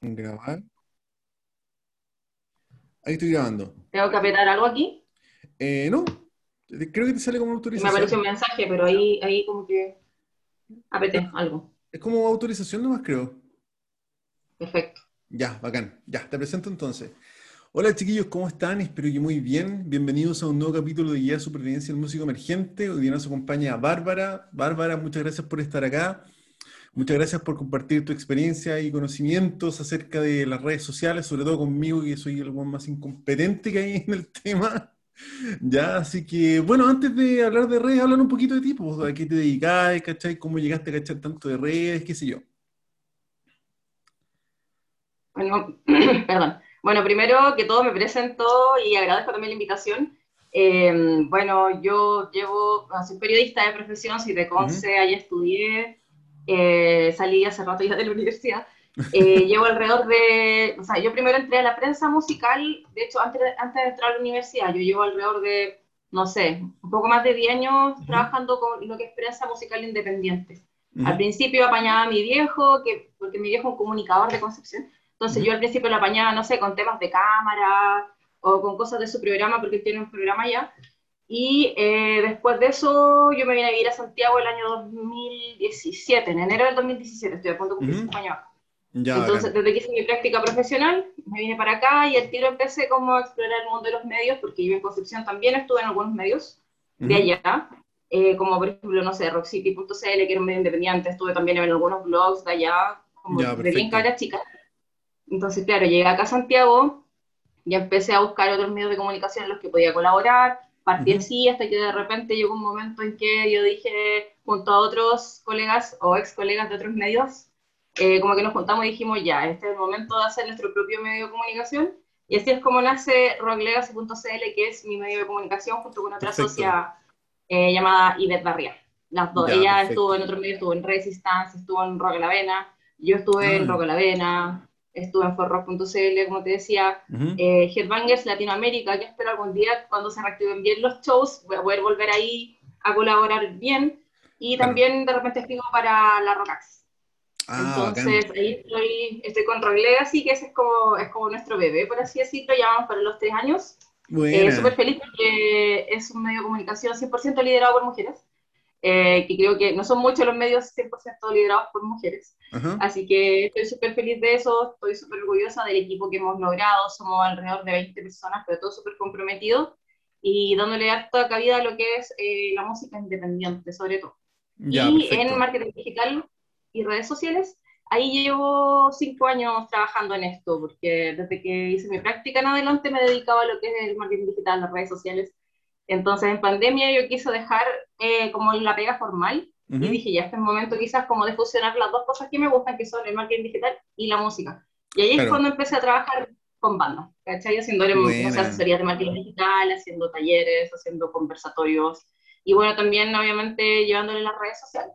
Grabar. Ahí estoy grabando. ¿Tengo que apretar algo aquí? Eh, no, creo que te sale como Me autorización. apareció un mensaje, pero ahí, ahí como que apreté algo. Es como autorización nomás, creo. Perfecto. Ya, bacán. Ya, te presento entonces. Hola chiquillos, ¿cómo están? Espero que muy bien. Bienvenidos a un nuevo capítulo de Guía de Supervivencia del Músico Emergente. Hoy día nos acompaña Bárbara. Bárbara, muchas gracias por estar acá. Muchas gracias por compartir tu experiencia y conocimientos acerca de las redes sociales, sobre todo conmigo, que soy el más incompetente que hay en el tema. Ya, así que, bueno, antes de hablar de redes, hablan un poquito de ti, pues, a qué te dedicas, ¿cachai? ¿Cómo llegaste a cachar tanto de redes? ¿Qué sé yo? Bueno, perdón. Bueno, primero que todo me presento y agradezco también la invitación. Eh, bueno, yo llevo, soy periodista de profesión, soy de Conce, ahí estudié, eh, salí hace rato ya de la universidad. Eh, llevo alrededor de, o sea, yo primero entré a la prensa musical, de hecho, antes, de- antes de entrar a la universidad, yo llevo alrededor de, no sé, un poco más de 10 años trabajando con lo que es prensa musical independiente. Al principio apañaba a mi viejo, que, porque mi viejo es un comunicador de Concepción, entonces Ujú. yo al principio lo apañaba, no sé, con temas de cámara o con cosas de su programa, porque él tiene un programa ya. Y eh, después de eso yo me vine a vivir a Santiago el año 2017, en enero del 2017, estoy a punto de cumplir Ujú. cinco años. Ya, Entonces, desde que hice mi práctica profesional, me vine para acá y al tiro empecé como a explorar el mundo de los medios, porque yo en Concepción también estuve en algunos medios de Ujú. allá, eh, como por ejemplo, no sé, rockcity.cl, que era un medio independiente, estuve también en algunos blogs de allá, como Ya, de bien cabra chica. Entonces, claro, llegué acá a Santiago y empecé a buscar otros medios de comunicación en los que podía colaborar, partí así hasta que de repente llegó un momento en que yo dije, junto a otros colegas o ex colegas de otros medios, eh, como que nos juntamos y dijimos, ya, este es el momento de hacer nuestro propio medio de comunicación. Y así es como nace rocklegacy.cl, que es mi medio de comunicación, junto con otra Perfecto. socia eh, llamada Ivette Barría. Las dos. Ya, Ella perfecto. estuvo en otro medio, estuvo en Resistance, estuvo en Rock a la Avena, yo estuve en Ah. Rock a la Avena, estuve en forrock.cl, como te decía, Ujú. eh, Headbangers Latinoamérica, que espero algún día, cuando se reactiven bien los shows, voy a poder volver ahí a colaborar bien. Y Claro. también de repente escribo para la Rockax. Ah, bacán. Entonces ahí estoy, estoy con Rock Legacy, que ese es como, es como nuestro bebé, por así decirlo, ya vamos para los tres años. Eh. Súper feliz porque es un medio de comunicación 100% liderado por mujeres, eh, que creo que no son muchos los medios 100% liderados por mujeres. Ajá. Así que estoy súper feliz de eso, estoy súper orgullosa del equipo que hemos logrado, somos alrededor de 20 personas, pero todos súper comprometidos y dándole harta cabida a lo que es eh, la música independiente, sobre todo. Ya, y perfecto. en marketing digital y redes sociales, ahí llevo cinco años trabajando en esto, porque desde que hice mi práctica en adelante me dedicaba a lo que es el marketing digital, las redes sociales. Entonces en pandemia yo quise dejar eh, como la pega formal Ujú. y dije, ya este es el momento quizás como de fusionar las dos cosas que me gustan, que son el marketing digital y la música. Y ahí es cuando empecé a trabajar con bandas, ¿cachai? Haciendo sé, Buena. asesorías de marketing digital, haciendo talleres, haciendo conversatorios. Y bueno, también obviamente llevándole las redes sociales.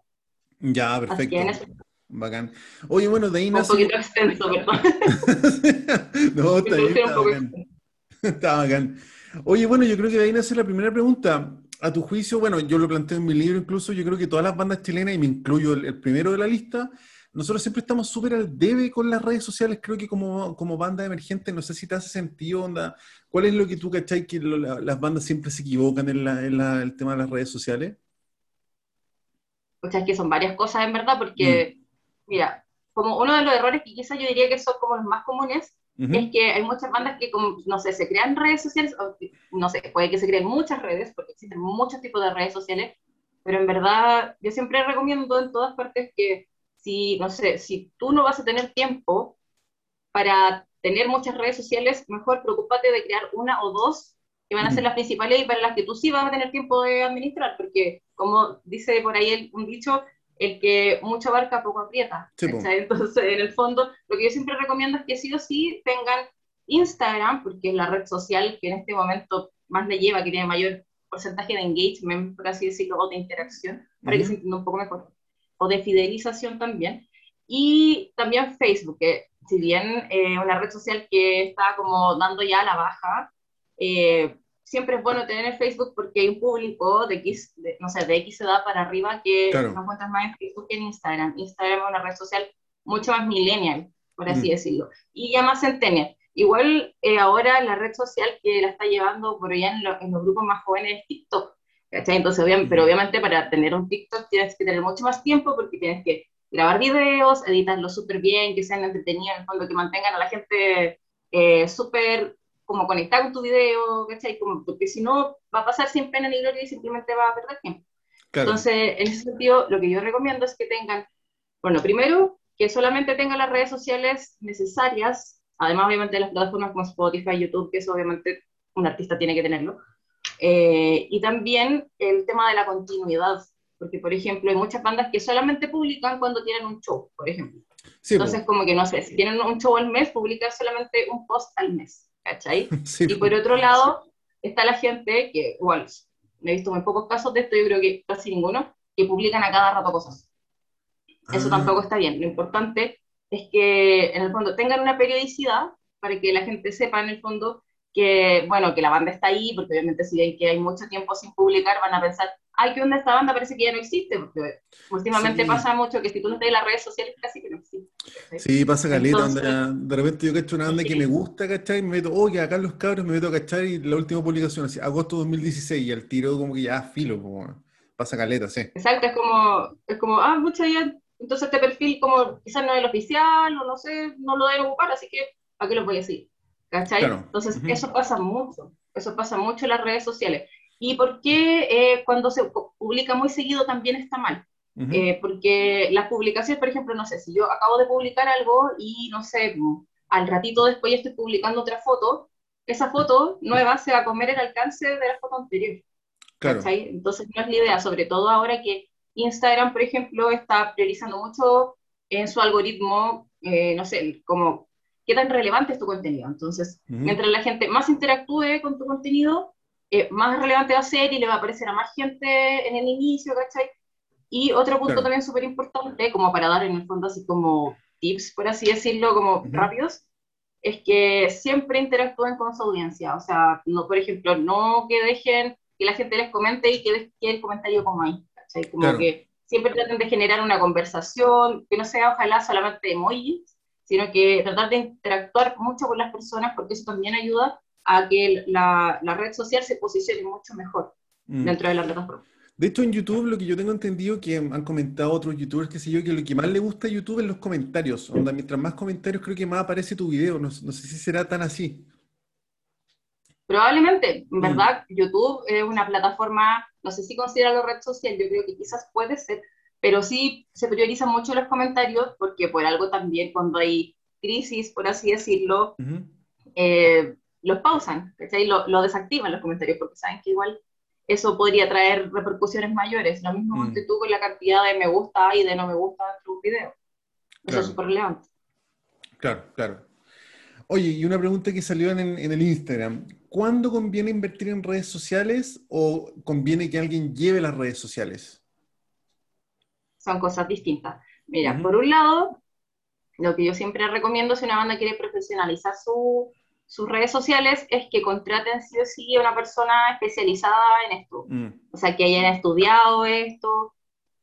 Ya, perfecto. eso, Bacán. Oye, bueno, de ahí un nace. poquito extenso, perdón. No, está bien, está bacán. Está bacán. Oye, bueno, yo creo que de ahí nace la primera pregunta. A tu juicio, bueno, yo lo planteo en mi libro incluso, yo creo que todas las bandas chilenas, y me incluyo el, el primero de la lista, nosotros siempre estamos súper al debe con las redes sociales, creo que como, como banda emergente, no sé si te hace sentido, onda, ¿cuál es lo que tú cachai que lo- la- las bandas siempre se equivocan en, la- en la- el tema de las redes sociales? O sea, es que son varias cosas en verdad, porque, mira, como uno de los errores que quizás yo diría que son como los más comunes, Ujú. es que hay muchas bandas que, como, no sé, se crean redes sociales, o no sé, puede que se creen muchas redes, porque existen muchos tipos de redes sociales, pero en verdad yo siempre recomiendo en todas partes que si, no sé, si tú no vas a tener tiempo para tener muchas redes sociales, mejor preocúpate de crear una o dos que van a ser las principales y para las que tú sí vas a tener tiempo de administrar, porque como dice por ahí el- un dicho, el que mucho abarca poco aprieta. Sí. Entonces, en el fondo, lo que yo siempre recomiendo es que sí o sí tengan Instagram, porque es la red social que en este momento más le lleva, que tiene mayor porcentaje de engagement, por así decirlo, o de interacción, para que se entienda un poco mejor, o de fidelización también. Y también Facebook, que si bien eh, una red social que está como dando ya a la baja, eh, siempre es bueno tener el Facebook porque hay un público de X, de, no sé, de X edad para arriba que Claro. no encuentras más en Facebook que en Instagram. Instagram es una red social mucho más millennial. por así decirlo, y ya más centenial. Igual eh, ahora la red social que la está llevando por allá en, los grupos más jóvenes es TikTok. ¿cachai? Entonces, obviamente, pero obviamente para tener un TikTok tienes que tener mucho más tiempo porque tienes que grabar videos, editarlos súper bien, que sean entretenidos, en el fondo, que mantengan a la gente eh, súper como conectada con tu video, ¿cachai? Como, porque si no, va a pasar sin pena ni gloria y simplemente va a perder tiempo. Entonces, en ese sentido, lo que yo recomiendo es que tengan, bueno, primero, que solamente tengan las redes sociales necesarias Además, obviamente, las plataformas como Spotify, YouTube, que eso obviamente un artista tiene que tenerlo. Eh, y también el tema de la continuidad, porque, por ejemplo, hay muchas bandas que solamente publican cuando tienen un show, por ejemplo. Entonces, como que no sé, si tienen un show al mes, publican solamente un post al mes, ¿cachai? y por otro lado, está la gente que, igual, he visto muy pocos casos de esto, yo creo que casi ninguno, que publican a cada rato cosas. Eso ah. tampoco está bien. Lo importante es que en el fondo tengan una periodicidad para que la gente sepa en el fondo que, bueno, que la banda está ahí, porque obviamente si ven que hay mucho tiempo sin publicar, van a pensar, ay, ¿qué onda esta banda? Parece que ya no existe, porque últimamente pasa mucho que si tú no estás en las redes sociales, casi que no existe. Sí, pasa caleta, de repente yo cacho una banda que me gusta, ¿cachai? Me meto, oye, acá los cabros me meto a cachar y la última publicación, así, agosto 2016, y al tiro como que ya filo, como pasa caleta, sí. Exacto, es como, es como ah, mucha ya entonces este perfil como quizás no es el oficial o no sé, no lo deben ocupar, así que ¿a qué lo voy a decir? ¿Cachai? Entonces eso pasa mucho, eso pasa mucho en las redes sociales. ¿Y por qué eh, cuando se publica muy seguido también está mal? Eh, porque las publicaciones, por ejemplo, no sé, si yo acabo de publicar algo y no sé, al ratito después estoy publicando otra foto, esa foto nueva se va a comer el alcance de la foto anterior. Claro. ¿cachai? Entonces no es la idea, sobre todo ahora que Instagram, por ejemplo, está priorizando mucho en su algoritmo, eh, no sé, como qué tan relevante es tu contenido. Entonces, mientras la gente más interactúe con tu contenido, eh, más relevante va a ser y le va a aparecer a más gente en el inicio, ¿cachai? Y otro punto también súper importante, como para dar en el fondo así como tips, por así decirlo, como rápidos, es que siempre interactúen con su audiencia. O sea, no, por ejemplo, no que dejen que la gente les comente y que, que el comentario como ahí. Como que siempre traten de generar una conversación, que no sea ojalá solamente emojis, sino que tratar de interactuar mucho con las personas, porque eso también ayuda a que la, la red social se posicione mucho mejor mm. dentro de la plataforma. De hecho, en YouTube, lo que yo tengo entendido, que han comentado otros youtubers, que sé yo, que lo que más le gusta a YouTube es los comentarios. Onda, mientras más comentarios, creo que más aparece tu video. No, no sé si será tan así. Probablemente, en mm. verdad, YouTube es una plataforma, no sé si considera la red social, yo creo que quizás puede ser, pero sí se priorizan mucho los comentarios porque por algo también cuando hay crisis, por así decirlo, eh, los pausan, ¿cachai? Lo, lo, desactivan los comentarios porque saben que igual eso podría traer repercusiones mayores. Lo mismo mm. tú con la cantidad de me gusta y de no me gusta de tu video. Eso es súper relevante. Claro, claro. Oye, y una pregunta que salió en, en el Instagram. ¿cuándo conviene invertir en redes sociales o conviene que alguien lleve las redes sociales? Son cosas distintas. Mira, por un lado, lo que yo siempre recomiendo si una banda quiere profesionalizar sus redes sociales es que contraten sí o sí a una persona especializada en esto. Mm. O sea, que hayan estudiado esto,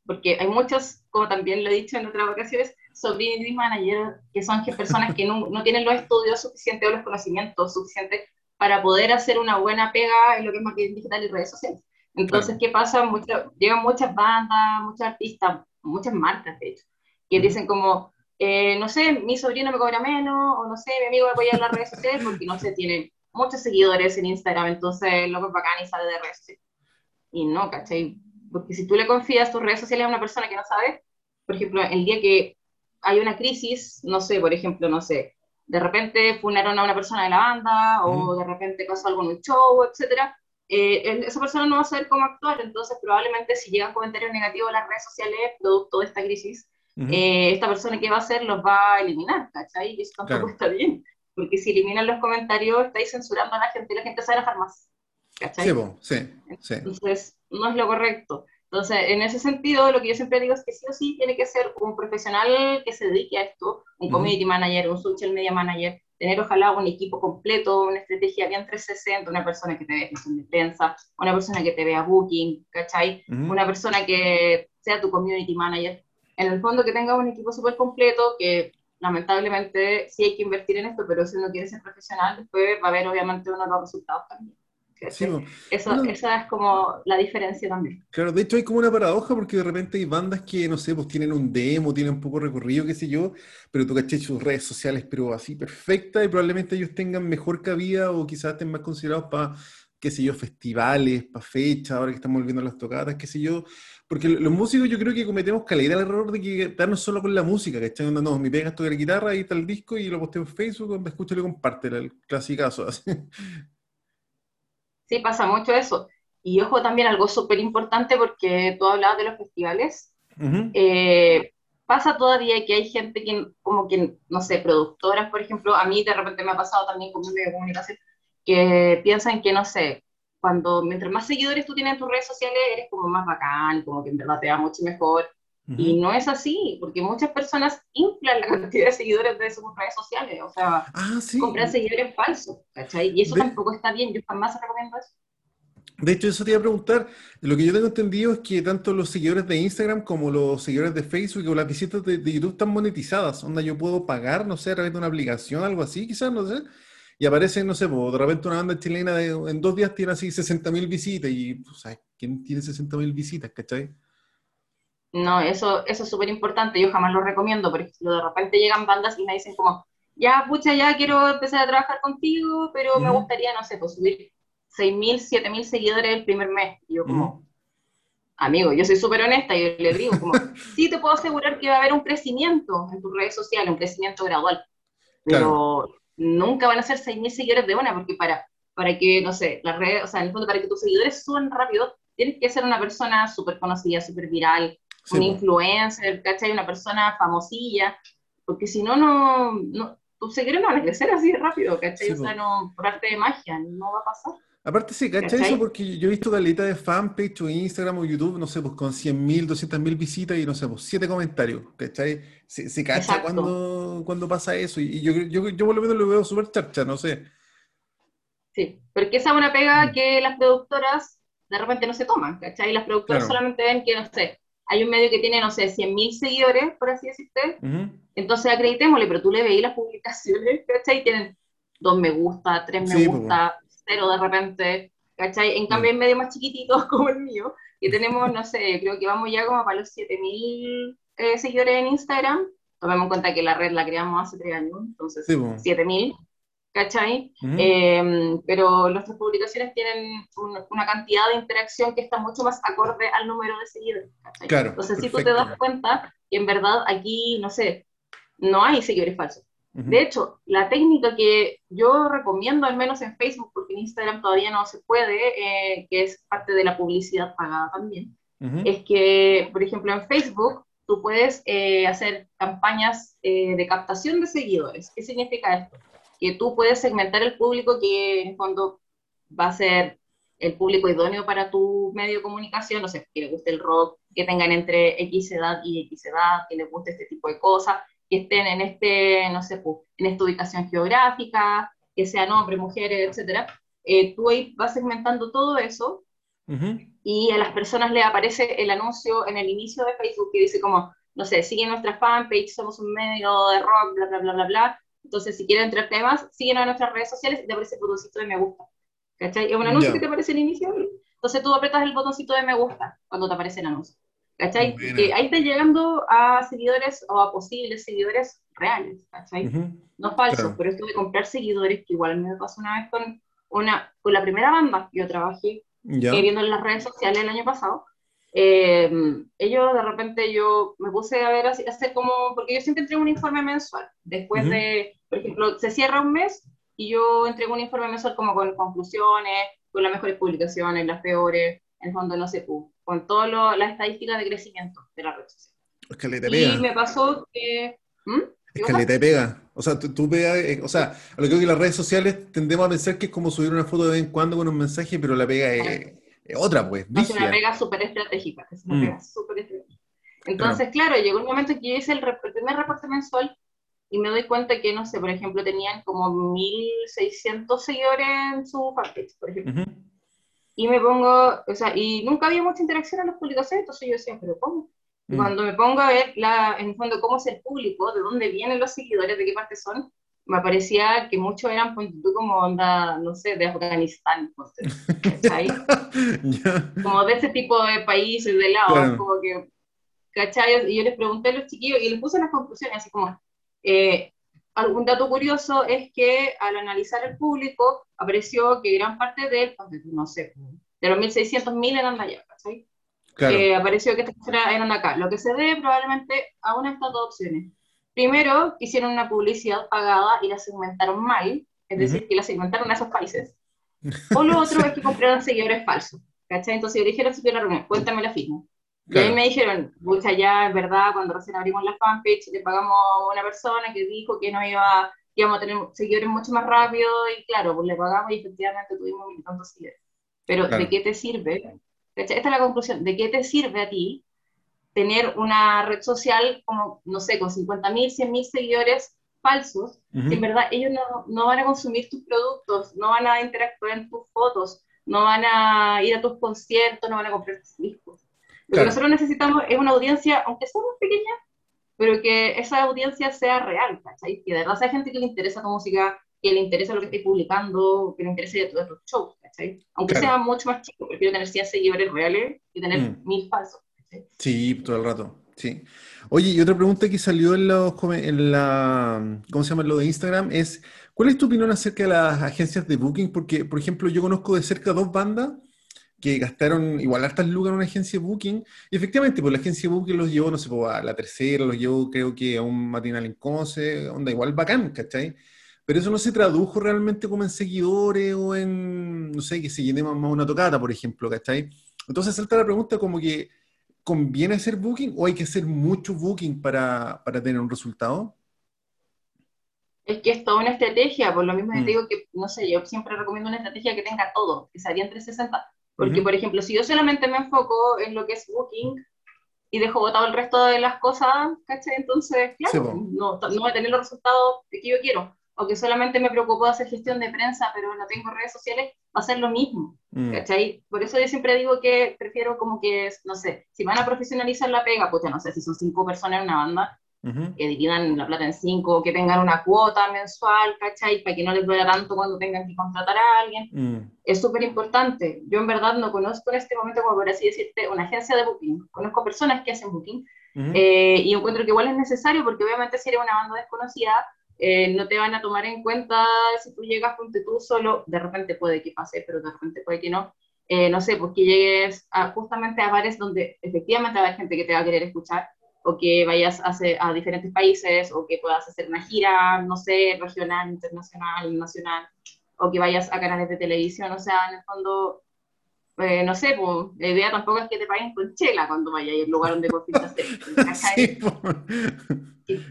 porque hay muchos, como también lo he dicho en otras ocasiones, community manager, que son personas que no, no, tienen los estudios suficientes o los conocimientos suficientes para poder hacer una buena pega en lo que es marketing digital y redes sociales. Entonces, ¿qué pasa? Mucho, llegan muchas bandas, muchos artistas, muchas marcas, de hecho, que dicen como, eh, no sé, mi sobrino me cobra menos, o no sé, mi amigo me apoya en las redes sociales porque, no sé, tiene muchos seguidores en Instagram, entonces lo que bacán y sale de redes sociales. Y no, ¿cachai? Porque si tú le confías tus redes sociales a una persona que no sabe, por ejemplo, el día que hay una crisis, no sé, por ejemplo, no sé, de repente funaron a una persona de la banda o de repente pasó algo en un show, etcétera, eh, esa persona no va a saber cómo actuar, entonces probablemente si llegan comentarios negativos a las redes sociales producto de esta crisis, eh, esta persona que va a hacer los va a eliminar, ¿cachai? Y eso tampoco está bien, porque si eliminan los comentarios estáis censurando a la gente y la gente sale a la farmacia, ¿cachai? Sí, sí, Entonces no es lo correcto. Entonces, en ese sentido, lo que yo siempre digo es que sí o sí tiene que ser un profesional que se dedique a esto, un community manager, un social media manager, tener ojalá un equipo completo, una estrategia bien 360, una persona que te vea gestión de prensa, una persona que te vea booking, ¿cachai? Una persona que sea tu community manager. En el fondo que tenga un equipo súper completo, que lamentablemente sí hay que invertir en esto, pero si uno quiere ser profesional, después va a haber obviamente uno de los resultados también. Eso, esa es como la diferencia también. Claro, de hecho hay como una paradoja porque de repente hay bandas que, no sé, pues tienen un demo, tienen un poco recorrido, qué sé yo, pero tú caché sus redes sociales, pero así perfecta y probablemente ellos tengan mejor cabida o quizás estén más considerados para, qué sé yo, festivales, para fechas, ahora que estamos volviendo a las tocadas, qué sé yo. Porque los músicos yo creo que cometemos calidad el error de que darnos solo con la música, ¿cachai? No, no, mi pega esto de la guitarra, ahí está el disco y lo posteo en Facebook, escucho y lo comparte, el clasicazo. Así. Sí, pasa mucho eso. Y ojo también algo súper importante porque tú hablabas de los festivales. Eh, pasa todavía que hay gente que, como que, no sé, productoras, por ejemplo, a mí de repente me ha pasado también con mi medio de comunicación, que piensan que, no sé, cuando mientras más seguidores tú tienes en tus redes sociales, eres como más bacán, como que en verdad te va mucho mejor. Y no es así, porque muchas personas inflan la cantidad de seguidores de sus redes sociales, o sea, ah, compran seguidores falsos, ¿cachai? Y eso tampoco está bien, yo jamás recomiendo eso. De hecho, eso te iba a preguntar. Lo que yo tengo entendido es que tanto los seguidores de Instagram como los seguidores de Facebook o las visitas de, YouTube están monetizadas. Onda, yo puedo pagar, no sé, a través de una aplicación, algo así, quizás, no sé. Y aparece, no sé, de repente una banda chilena en dos días tiene así 60.000 visitas. Y, pues, ¿quién tiene 60.000 visitas, cachai? No, eso, eso es súper importante, yo jamás lo recomiendo, porque de repente llegan bandas y me dicen como, ya, pucha, ya quiero empezar a trabajar contigo, pero me gustaría, no sé, pues subir 6.000, 7.000 seguidores el primer mes. Y yo como, amigo, yo soy súper honesta, y yo le digo como, sí te puedo asegurar que va a haber un crecimiento en tus redes sociales, un crecimiento gradual, pero nunca van a ser 6.000 seguidores de una, porque para, para que, no sé, las redes, o sea, en el fondo, para que tus seguidores suban rápido, tienes que ser una persona súper conocida, súper viral, un influencer, ¿cachai? Una persona famosilla, porque si no, no, tus seguidores no van a crecer así rápido, ¿cachai? o sea, no, por arte de magia, no va a pasar. Aparte sí, ¿cachai? Eso porque yo he visto caleta de fanpage o Instagram o YouTube, no sé, pues con 100.000, 200.000 visitas y no sé, pues 7 comentarios, ¿cachai? Se, se cacha cuando, cuando pasa eso y, yo, yo, yo por lo menos lo veo súper charcha, no sé. Sí, porque esa es una pega mm. que las productoras de repente no se toman, ¿cachai? Las productoras solamente ven que, no sé, hay un medio que tiene, no sé, 100.000 seguidores, por así decirte, entonces acreditémosle, pero tú le veis las publicaciones, ¿cachai? Tienen dos me gusta, tres me gusta, cero de repente, ¿cachai? En cambio, hay medios más chiquititos como el mío, que tenemos, no sé, creo que vamos ya como para los 7.000 eh, seguidores en Instagram, tomemos en cuenta que la red la creamos hace tres años, entonces 7.000, ¿cachai? Em, pero nuestras publicaciones tienen una cantidad de interacción que está mucho más acorde al número de seguidores, ¿cachai? Claro, Entonces, si tú te das cuenta que en verdad aquí, no sé, no hay seguidores falsos. De hecho, la técnica que yo recomiendo, al menos en Facebook, porque en Instagram todavía no se puede, eh, que es parte de la publicidad pagada también, es que, por ejemplo, en Facebook tú puedes eh, hacer campañas eh, de captación de seguidores. ¿Qué significa esto? Que tú puedes segmentar el público que en fondo va a ser el público idóneo para tu medio de comunicación, no sé, que les guste el rock, que tengan entre X edad y X edad, que les guste este tipo de cosas, que estén en este, no sé, pues, en esta ubicación geográfica, que sean hombres, mujeres, etcétera. Eh, tú ahí vas segmentando todo eso y a las personas le aparece el anuncio en el inicio de Facebook que dice como, no sé, sigue nuestra fanpage, somos un medio de rock, bla, bla, bla, bla, bla, entonces, si quieren entrar temas, síguenos en nuestras redes sociales y te aparece el botoncito de me gusta. ¿Cachai? Es un anuncio que te aparece al inicio. Entonces tú apretas el botoncito de me gusta cuando te aparece el anuncio. ¿Cachai? Que ahí estás llegando a seguidores o a posibles seguidores reales. ¿Cachai? No falsos, pero esto de comprar seguidores, que igual me pasó una vez con, una, con la primera banda que yo trabajé, eh, viendo en las redes sociales el año pasado. Eh, ellos de repente yo me puse a ver así, hacer como, porque yo siempre entrego un informe mensual, después de, por ejemplo, se cierra un mes y yo entrego un informe mensual como con conclusiones, con las mejores publicaciones, las peores, en el fondo no sé, con todas las estadísticas de crecimiento de la red social. Es que le te pega. Y me pasó que... ¿Mm? Es que le te pega. O sea, tú, veas, eh, o sea, lo que creo que las redes sociales tendemos a pensar que es como subir una foto de vez en cuando con un mensaje, pero la pega es, otra, pues. Es una pega súper estratégica. Es una mm. pega súper estratégica. Entonces, claro. llegó un momento que yo hice el, primer reporte mensual y me doy cuenta que, no sé, por ejemplo, tenían como 1.600 seguidores en su fanpage, por ejemplo. Y me pongo, o sea, y nunca había mucha interacción en las publicaciones, entonces yo decía, pero ¿cómo? Mm. Cuando me pongo a ver, la, en el fondo, cómo es el público, de dónde vienen los seguidores, de qué parte son, me parecía que muchos eran, como onda, no sé, de Afganistán, sé, Como de ese tipo de países, de lado, como que, ¿cachai? Y yo les pregunté a los chiquillos y les puse las conclusiones, así como, eh, algún dato curioso es que al analizar el público, apareció que gran parte de, no sé, de los 1.600.000 eran de allá, ¿cachai? Eh, apareció que estas eran acá. Lo que se debe probablemente a una de estas dos opciones. Primero, hicieron una publicidad pagada y la segmentaron mal, es decir, que la segmentaron a esos países. O lo otro es que compraron seguidores falsos. ¿Cachai? Entonces yo dijeron, si la reunión, cuéntame la firma. Y ahí me dijeron, mucha ya es verdad, cuando recién abrimos la fanpage, le pagamos a una persona que dijo que no iba, íbamos a tener seguidores mucho más rápido, y claro, pues le pagamos y efectivamente tuvimos tantos seguidores. Pero ¿de qué te sirve? Esta es la conclusión. ¿De qué te sirve a ti tener una red social como, no sé, con 50.000, 100.000 seguidores falsos? En verdad ellos no, no, van a consumir tus productos, no van a interactuar en tus fotos, no van a ir a tus conciertos, no van a comprar tus discos. Lo que nosotros necesitamos es una audiencia, aunque sea muy pequeña, pero que esa audiencia sea real, ¿cachai? Que de verdad sea gente que le interesa tu música, que le interesa lo que estés publicando, que le interese de todos los shows, ¿cachai? Aunque sea mucho más chico, prefiero tener 100 seguidores reales y tener mm. mil falsos. Sí, todo el rato, sí. Oye, y otra pregunta que salió en, los, en la, ¿cómo se llama? Lo de Instagram es, ¿cuál es tu opinión acerca de las agencias de booking? Porque, por ejemplo, yo conozco de cerca dos bandas que gastaron igual hartas lucas en una agencia de booking, y efectivamente, pues la agencia de booking los llevó, no sé, pues, a la tercera, los llevó creo que a un matinal en Conce, onda igual bacán, ¿cachai? Pero eso no se tradujo realmente como en seguidores o en, no sé, que se llene más una tocata, por ejemplo, ¿cachai? Entonces salta la pregunta como que, ¿conviene hacer booking o hay que hacer mucho booking para, para tener un resultado? Es que es toda una estrategia, por lo mismo te mm. digo que, no sé, yo siempre recomiendo una estrategia que tenga todo, que salga en 360. Porque, por ejemplo, si yo solamente me enfoco en lo que es booking y dejo botado el resto de las cosas, ¿cachai? Entonces, claro, no, no voy a tener los resultados que yo quiero o que solamente me preocupo de hacer gestión de prensa, pero no tengo redes sociales, va a ser lo mismo, mm. ¿cachai? Por eso yo siempre digo que prefiero como que, no sé, si van a profesionalizar la pega, pues ya no sé, si son cinco personas en una banda, que dividan la plata en cinco, que tengan una cuota mensual, ¿cachai? Para que no les duela tanto cuando tengan que contratar a alguien. Mm. Es súper importante. Yo en verdad no conozco en este momento, como por así decirte, una agencia de booking. Conozco personas que hacen booking, eh, y encuentro que igual es necesario porque obviamente si eres una banda desconocida, eh, no te van a tomar en cuenta si tú llegas ponte tú solo, de repente puede que pase, pero de repente puede que no. Eh, no sé, pues que llegues justamente a bares donde efectivamente hay gente que te va a querer escuchar, o que vayas a, a diferentes países, o que puedas hacer una gira, no sé, regional, internacional, nacional, o que vayas a canales de televisión, o sea, en el fondo eh, no sé, pues, la idea tampoco es que te paguen con chela cuando vayas al lugar donde hacer. sí,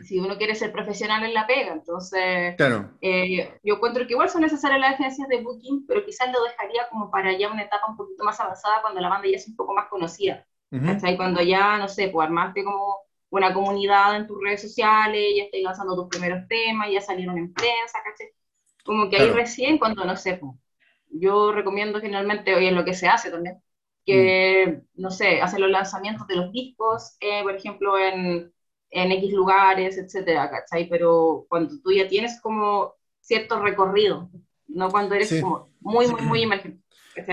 si, uno quiere ser profesional en la pega, entonces claro. eh, yo encuentro que igual son necesarias las agencias de booking, pero quizás lo dejaría como para ya una etapa un poquito más avanzada cuando la banda ya es un poco más conocida. Uh Cuando ya, no sé, pues armaste como una comunidad en tus redes sociales, ya estás lanzando tus primeros temas, ya salieron en prensa, ¿cachai? Como que ahí recién cuando, no sé, pues, yo recomiendo generalmente, hoy en lo que se hace también, que, mm. no sé, hacen los lanzamientos de los discos, eh, por ejemplo, en, en X lugares, etcétera, ¿cachai? Pero cuando tú ya tienes como cierto recorrido, no cuando eres como muy, muy, muy emergente.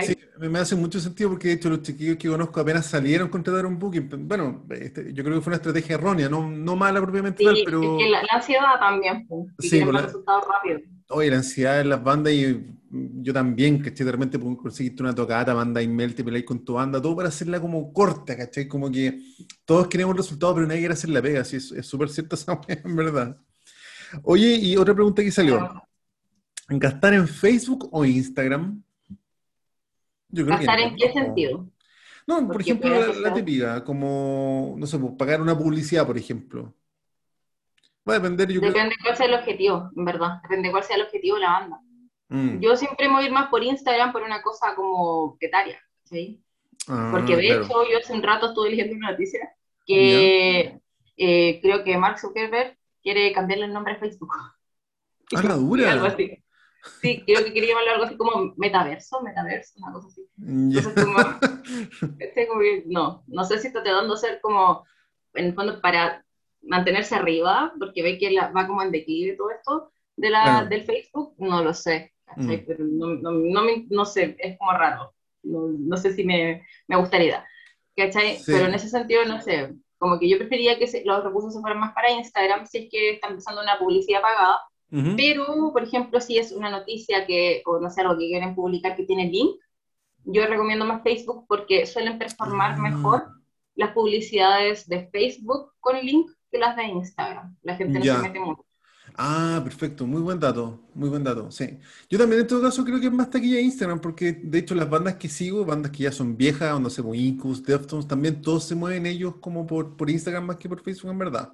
Sí, me hace mucho sentido porque de hecho los chiquillos que conozco apenas salieron a contratar un booking. Bueno, este, yo creo que fue una estrategia errónea, no, no mala propiamente tal, pero... la, ansiedad también, pues, sí, por la... resultados rápidos. Oye, la ansiedad en las bandas y yo también, ¿cachai? De repente conseguiste una tocata, banda email, te peleáis con tu banda, todo para hacerla como corta, ¿cachai? Como que todos queremos el resultado, pero nadie quiere hacer la pega, así es súper cierto esa en verdad. Oye, y otra pregunta que salió. ¿Gastar en Facebook o Instagram? Yo creo ¿Gastar en qué sentido? No, por ejemplo, la, típica, como, no sé, pues, pagar una publicidad, por ejemplo. Va a depender, yo Depende cuál sea el objetivo, en verdad. Depende cuál sea el objetivo de la banda. Mm. Yo siempre me voy a ir más por Instagram por una cosa como etaria, ¿sí? Ah, Porque de hecho yo hace un rato estuve leyendo una noticia que eh, creo que Mark Zuckerberg quiere cambiarle el nombre a Facebook. Ah, la dura. algo así. Sí, creo que quería llamarlo algo así como metaverso, metaverso, una cosa así. Entonces, como, este, como, no, no sé si está tratando de ser como en el fondo para mantenerse arriba, porque ve que la, va como en declive todo esto de la, del Facebook, no lo sé, mm. pero no, no, no, no, sé, es como raro, no, sé si me, me gustaría, ¿cachai? Pero en ese sentido, no sé, como que yo prefería que los recursos se fueran más para Instagram si es que están empezando una publicidad pagada, pero, por ejemplo, si es una noticia que, o no sé, algo que quieren publicar que tiene link, yo recomiendo más Facebook porque suelen performar ah. mejor las publicidades de Facebook con link que las de Instagram. La gente no se mete mucho. Ah, perfecto, muy buen dato, muy buen dato, sí. Yo también en todo caso creo que es más taquilla Instagram, porque de hecho las bandas que sigo, bandas que ya son viejas, donde se mueven Incus, Deftones, también todos se mueven ellos como por, por Instagram más que por Facebook en verdad.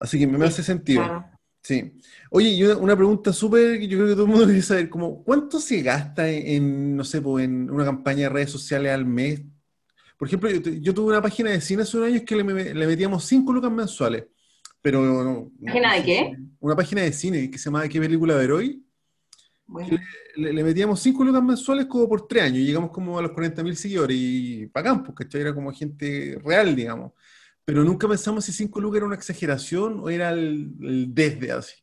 Así que me, hace sentido. Sí. Oye, y una, pregunta súper que yo creo que todo el mundo quiere saber, como, ¿cuánto se gasta en, no sé, pues, en una campaña de redes sociales al mes? Por ejemplo, yo, tuve una página de cine hace unos años que le, le metíamos 5 lucas mensuales. Pero ¿Página de qué? Una página de cine que se llama ¿Qué película ver hoy? Le, metíamos 5 lucas mensuales como por 3 años. Llegamos como a los 40.000 seguidores y pagamos, porque Era como gente real, digamos. Pero nunca pensamos si 5 lucas era una exageración o era el, desde así.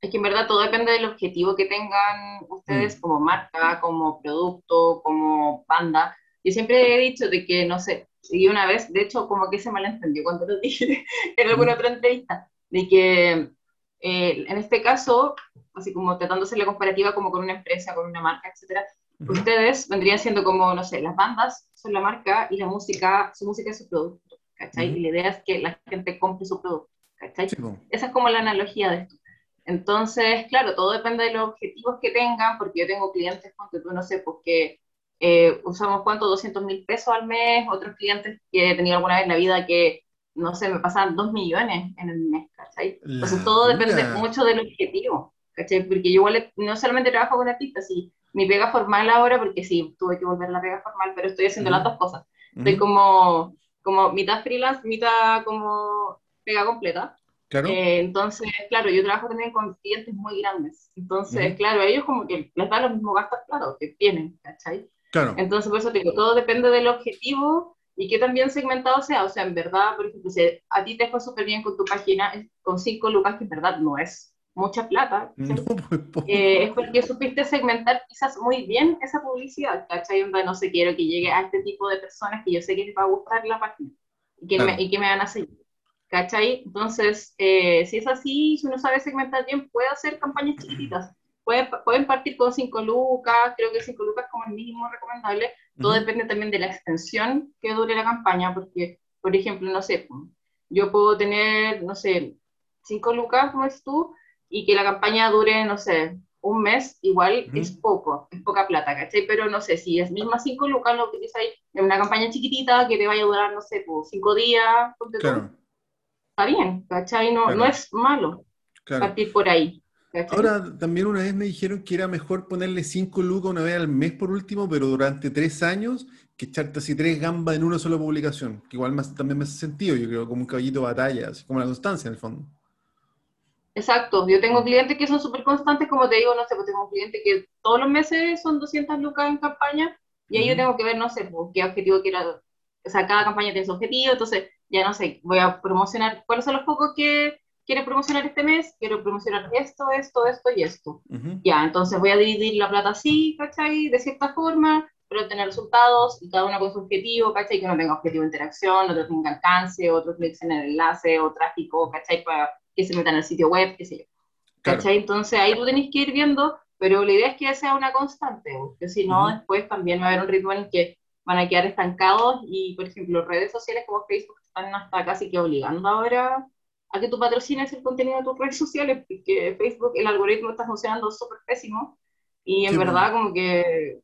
Es que en verdad todo depende del objetivo que tengan ustedes mm. como marca, como producto, como banda. Yo siempre he dicho de que, no sé, y una vez, de hecho, como que se malentendió cuando lo dije en alguna otra entrevista, de que eh, en este caso, así como tratándose la comparativa como con una empresa, con una marca, etcétera, ustedes vendrían siendo como, no sé, las bandas son la marca y la música, su música es su producto, ¿cachai? Y la idea es que la gente compre su producto, ¿cachai? Esa es como la analogía de esto. Entonces, claro, todo depende de los objetivos que tengan, porque yo tengo clientes, que tú no sé, pues que eh, usamos cuánto, 200 mil pesos al mes, otros clientes que he tenido alguna vez en la vida que, no sé, me pasan 2 millones en el mes, ¿cachai? Entonces todo depende mucho del objetivo, ¿cachai? Porque yo igual no solamente trabajo con artistas, sí, mi pega formal ahora, porque sí, tuve que volver a la pega formal, pero estoy haciendo las dos cosas. Estoy como, como mitad freelance, mitad como pega completa. Claro. Eh, entonces, claro, yo trabajo también con clientes muy grandes. Entonces, claro, ellos como que les dan los mismos gastos, claro, que tienen, ¿cachai? Entonces, por eso te digo, todo depende del objetivo y que también segmentado sea. O sea, en verdad, por ejemplo, si a ti te fue súper bien con tu página, con 5 lucas, que en verdad no es mucha plata, eh, es porque supiste segmentar quizás muy bien esa publicidad, ¿cachai? Donde no sé, quiero que llegue a este tipo de personas que yo sé que les va a gustar la página y que, me, y que me van a seguir. ¿Cachai? Entonces, eh, si es así, si uno sabe segmentar bien, puede hacer campañas chiquititas pueden, partir con 5 lucas, creo que 5 lucas como el mínimo recomendable. Todo depende también de la extensión que dure la campaña, porque, por ejemplo, no sé, yo puedo tener, no sé, 5 lucas, como es tú, y que la campaña dure, no sé, un mes, igual es poco, es poca plata, ¿cachai? Pero no sé, si es misma 5 lucas, lo utilizáis en una campaña chiquitita que te vaya a durar, no sé, 5 días, está bien, ¿cachai? No, no es malo partir por ahí. Ahora, también una vez me dijeron que era mejor ponerle 5 lucas una vez al mes por último, pero durante 3 años, que echarte así 3 gambas en una sola publicación. Que igual más, también me hace sentido, yo creo, como un caballito de batalla, así como la constancia en el fondo. Exacto, yo tengo clientes que son súper constantes, como te digo, no sé, pues tengo un cliente que todos los meses son 200 lucas en campaña, y ahí yo tengo que ver, no sé, pues, qué objetivo quiero, o sea, cada campaña tiene su objetivo, entonces ya no sé, voy a promocionar cuáles son los focos que quiero promocionar este mes, quiero promocionar esto, esto, esto y esto. Ya, entonces voy a dividir la plata así, ¿cachai? De cierta forma, pero tener resultados y cada uno con su objetivo, ¿cachai? Que uno tenga objetivo de interacción, otro tenga alcance, otros clics en el enlace o tráfico, ¿cachai? Para que se metan al sitio web, qué sé yo. ¿Cachai? Entonces ahí tú tenés que ir viendo, pero la idea es que sea una constante, porque si no, después también va a haber un ritmo en el que van a quedar estancados y, por ejemplo, redes sociales como Facebook están hasta casi que obligando ahora a que tú patrocines el contenido de tus redes sociales, porque Facebook, el algoritmo está funcionando súper pésimo y en verdad como que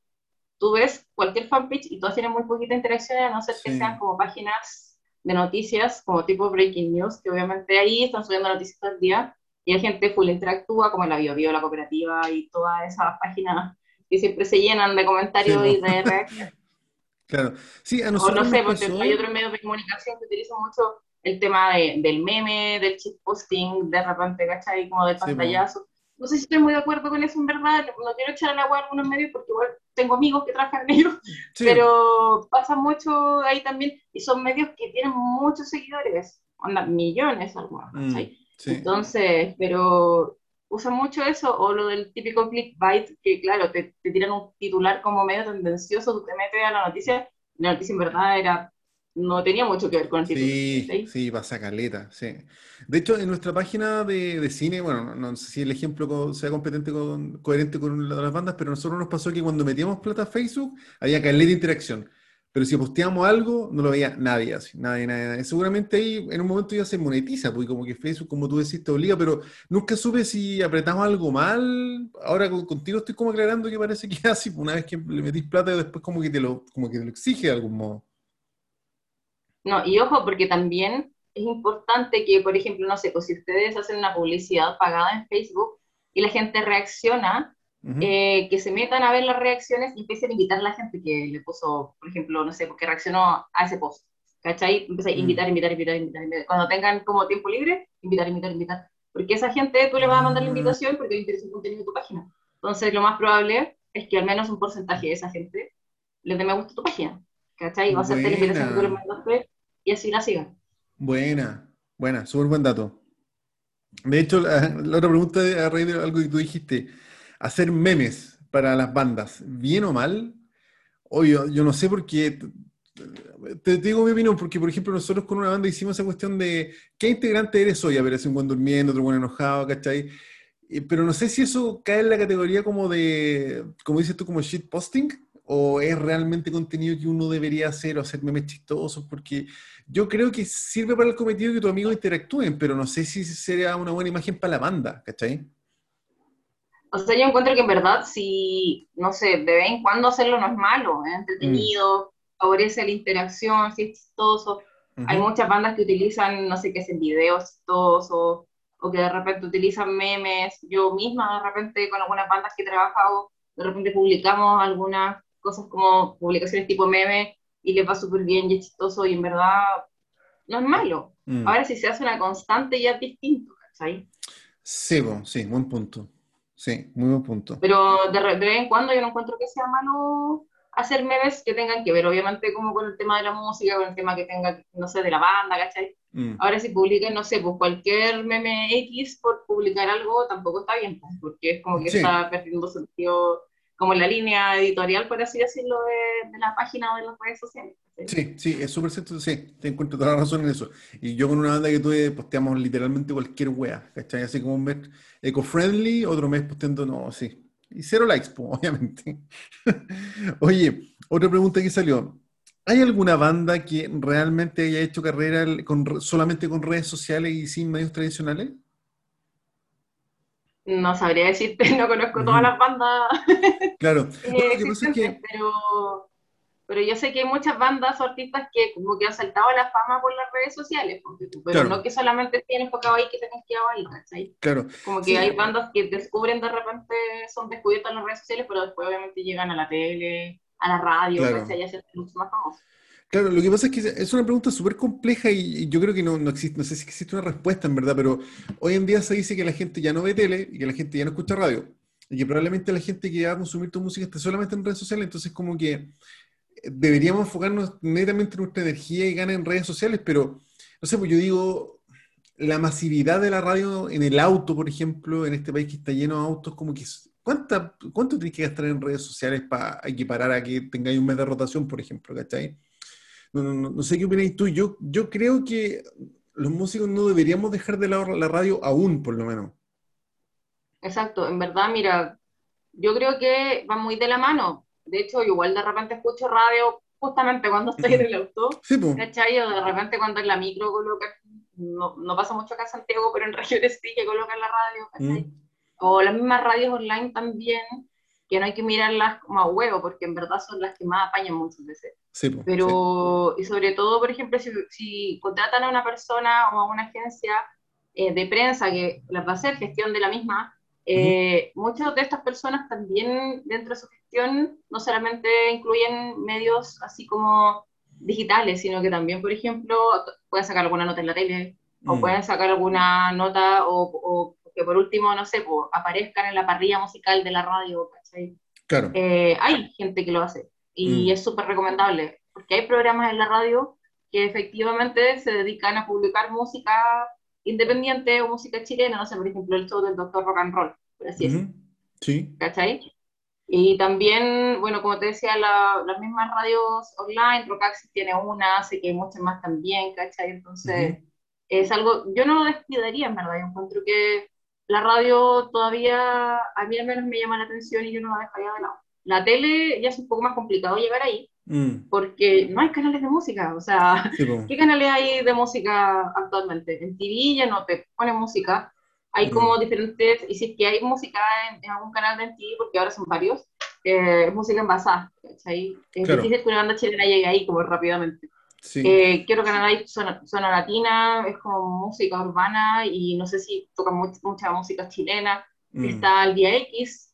tú ves cualquier fanpage y todas tienen muy poquita interacción, a no ser que sean como páginas de noticias, como tipo Breaking News, que obviamente ahí están subiendo noticias todo el día y la gente full interactúa, como la BioBio, la cooperativa y todas esas páginas que siempre se llenan de comentarios y de reacciones. Claro, sí, a nosotros. O no sé, porque hay otros medios de comunicación que utilizan mucho el tema de, del meme, del chip posting, de repente, ¿cachai? Como del pantallazo. no sé si estoy muy de acuerdo con eso en verdad, no quiero echar al agua a algunos medios porque igual tengo amigos que trabajan en ellos, pero pasa mucho ahí también y son medios que tienen muchos seguidores, onda, millones algunos, mm, Entonces, pero usan mucho eso, o lo del típico clickbait, que claro, te, te tiran un titular como medio tendencioso, tú te metes a la noticia, la noticia en verdad era no tenía mucho que ver con el título. Sí, sí, pasa caleta, sí. De hecho, en nuestra página de, de cine, bueno, no, sé si el ejemplo sea competente con, coherente con las bandas, pero a nosotros nos pasó que cuando metíamos plata a Facebook, había caleta de interacción. Pero si posteamos algo, no lo veía nadie así, nadie, nadie, Seguramente ahí en un momento ya se monetiza, porque como que Facebook, como tú decís, te obliga, pero nunca supe si apretamos algo mal. Ahora contigo estoy como aclarando que parece que así, una vez que le metís plata, después como que te lo, como que te lo exige de algún modo. No, y ojo, porque también es importante que, por ejemplo, no sé, pues si ustedes hacen una publicidad pagada en Facebook y la gente reacciona, eh, que se metan a ver las reacciones y empiecen a invitar a la gente que le puso, por ejemplo, no sé, porque reaccionó a ese post. ¿Cachai? Empieza a invitar, invitar, invitar, invitar, invitar. Cuando tengan como tiempo libre, invitar, invitar, invitar. Porque esa gente tú le vas a mandar la ah. invitación porque le interesa el contenido de tu página. Entonces, lo más probable es que al menos un porcentaje de esa gente le dé me gusta a tu página. ¿Cachai? Va a ser la invitación que tú le mandaste y así la sigan. Buena, buena, súper buen dato. De hecho, la, otra pregunta a raíz de algo que tú dijiste, hacer memes para las bandas, ¿bien o mal? Oye, yo no sé por qué, te, digo mi opinión, porque por ejemplo nosotros con una banda hicimos esa cuestión de ¿qué integrante eres hoy? A ver, es un buen durmiendo, otro buen enojado, ¿cachai? Pero no sé si eso cae en la categoría como de, como dices tú, como shit posting, o es realmente contenido que uno debería hacer o hacer memes chistosos, porque yo creo que sirve para el cometido que tus amigos interactúen, pero no sé si sería una buena imagen para la banda, ¿cachai? O sea, yo encuentro que en verdad, si, no sé, de vez en cuando hacerlo no es malo, es entretenido, mm. favorece la interacción, si es chistoso. Hay muchas bandas que utilizan, no sé, que hacen videos chistosos, o que de repente utilizan memes. Yo misma, de repente, con algunas bandas que he trabajado, de repente publicamos algunas cosas como publicaciones tipo meme y le va súper bien y es chistoso y en verdad no es malo. Mm. Ahora si se hace una constante ya es distinto, ¿cachai? Sí, sí, buen punto. Sí, muy buen punto. Pero de, de, vez en cuando yo no encuentro que sea malo hacer memes que tengan que ver, obviamente, como con el tema de la música, con el tema que tenga, no sé, de la banda, ¿cachai? Mm. Ahora si publican, no sé, pues cualquier meme X por publicar algo tampoco está bien, pues, porque es como que está perdiendo sentido como la línea editorial, por así decirlo, de, la página o de las redes sociales. Sí, sí, es súper cierto, sí, te encuentro toda la razón en eso. Y yo con una banda que tuve posteamos literalmente cualquier wea, ¿cachai? Así como un mes eco-friendly, otro mes posteando, no, sí. Y cero likes, pues, obviamente. Oye, otra pregunta que salió. ¿Hay alguna banda que realmente haya hecho carrera con, solamente con redes sociales y sin medios tradicionales? No sabría decirte, no conozco todas las bandas. Claro, pero, pero yo sé que hay muchas bandas o artistas que como que han saltado la fama por las redes sociales, pero no que solamente estén enfocados ahí que tenés que ahí, ¿cachai? Claro. Como que hay bandas que descubren de repente, son descubiertas en las redes sociales, pero después obviamente llegan a la tele, a la radio, ¿cachai? Ya se hacen mucho más famosos. Claro, lo que pasa es que es una pregunta súper compleja y, yo creo que no, no, existe, no sé si existe una respuesta en verdad, pero hoy en día se dice que la gente ya no ve tele y que la gente ya no escucha radio y que probablemente la gente que va a consumir tu música esté solamente en redes sociales, entonces como que eh, deberíamos enfocarnos netamente en nuestra energía y ganas en redes sociales, pero no sé, pues yo digo, la masividad de la radio en el auto, por ejemplo, en este país que está lleno de autos, como que ¿cuánta, ¿cuánto tienes que gastar en redes sociales para equiparar a que tengáis un mes de rotación, por ejemplo, ¿cachai? No, sé qué opináis tú. Yo, yo creo que los músicos no deberíamos dejar de lado la radio aún, por lo menos. Exacto, en verdad, mira, yo creo que va muy de la mano. De hecho, igual de repente escucho radio justamente cuando estoy en el auto, sí, ¿cachai? O de repente cuando en la micro colocan, no, no, pasa mucho acá en Santiago, pero en regiones sí que colocan la radio, ¿cachai? Mm. O las mismas radios online también, que no hay que mirarlas como a huevo, porque en verdad son las que más apañan muchas veces. Sí, Pero, y sobre todo, por ejemplo, si, si, contratan a una persona o a una agencia eh, de prensa que les va a hacer gestión de la misma, eh, muchas de estas personas también dentro de su gestión no solamente incluyen medios así como digitales, sino que también, por ejemplo, pueden sacar alguna nota en la tele, o mm. pueden sacar alguna nota o, o que por último, no sé, pues, aparezcan en la parrilla musical de la radio, ¿cachai? Claro. Eh, hay gente que lo hace y Mm. es súper recomendable, porque hay programas en la radio que efectivamente se dedican a publicar música independiente o música chilena, no sé, por ejemplo, el show del Doctor Rock and Roll, por así decirlo. Ujú. Sí. ¿cachai? Y también, bueno, como te decía, la- las mismas radios online, Rocaxis tiene una, sé que hay muchas más también, ¿cachai? Entonces, Ujú. es algo, yo no lo descuidaría, en verdad, yo encuentro que la radio todavía, a mí al menos me llama la atención y yo no la dejaría de lado. La tele ya es un poco más complicado llegar ahí, Mm. porque no hay canales de música, o sea, Sí. ¿Qué canales hay de música actualmente? En TV ya no te ponen música. Hay Mm. como diferentes, y si es que hay música en, en algún canal de TV, porque ahora son varios, eh, es música envasada, ¿cachai? Es Claro. difícil que una banda chilena llegue ahí como rápidamente. Sí. Eh, quiero Canal hay zona, zona latina, es como música urbana, y no sé si tocan much- mucha música chilena. Mm. Está el Vía X,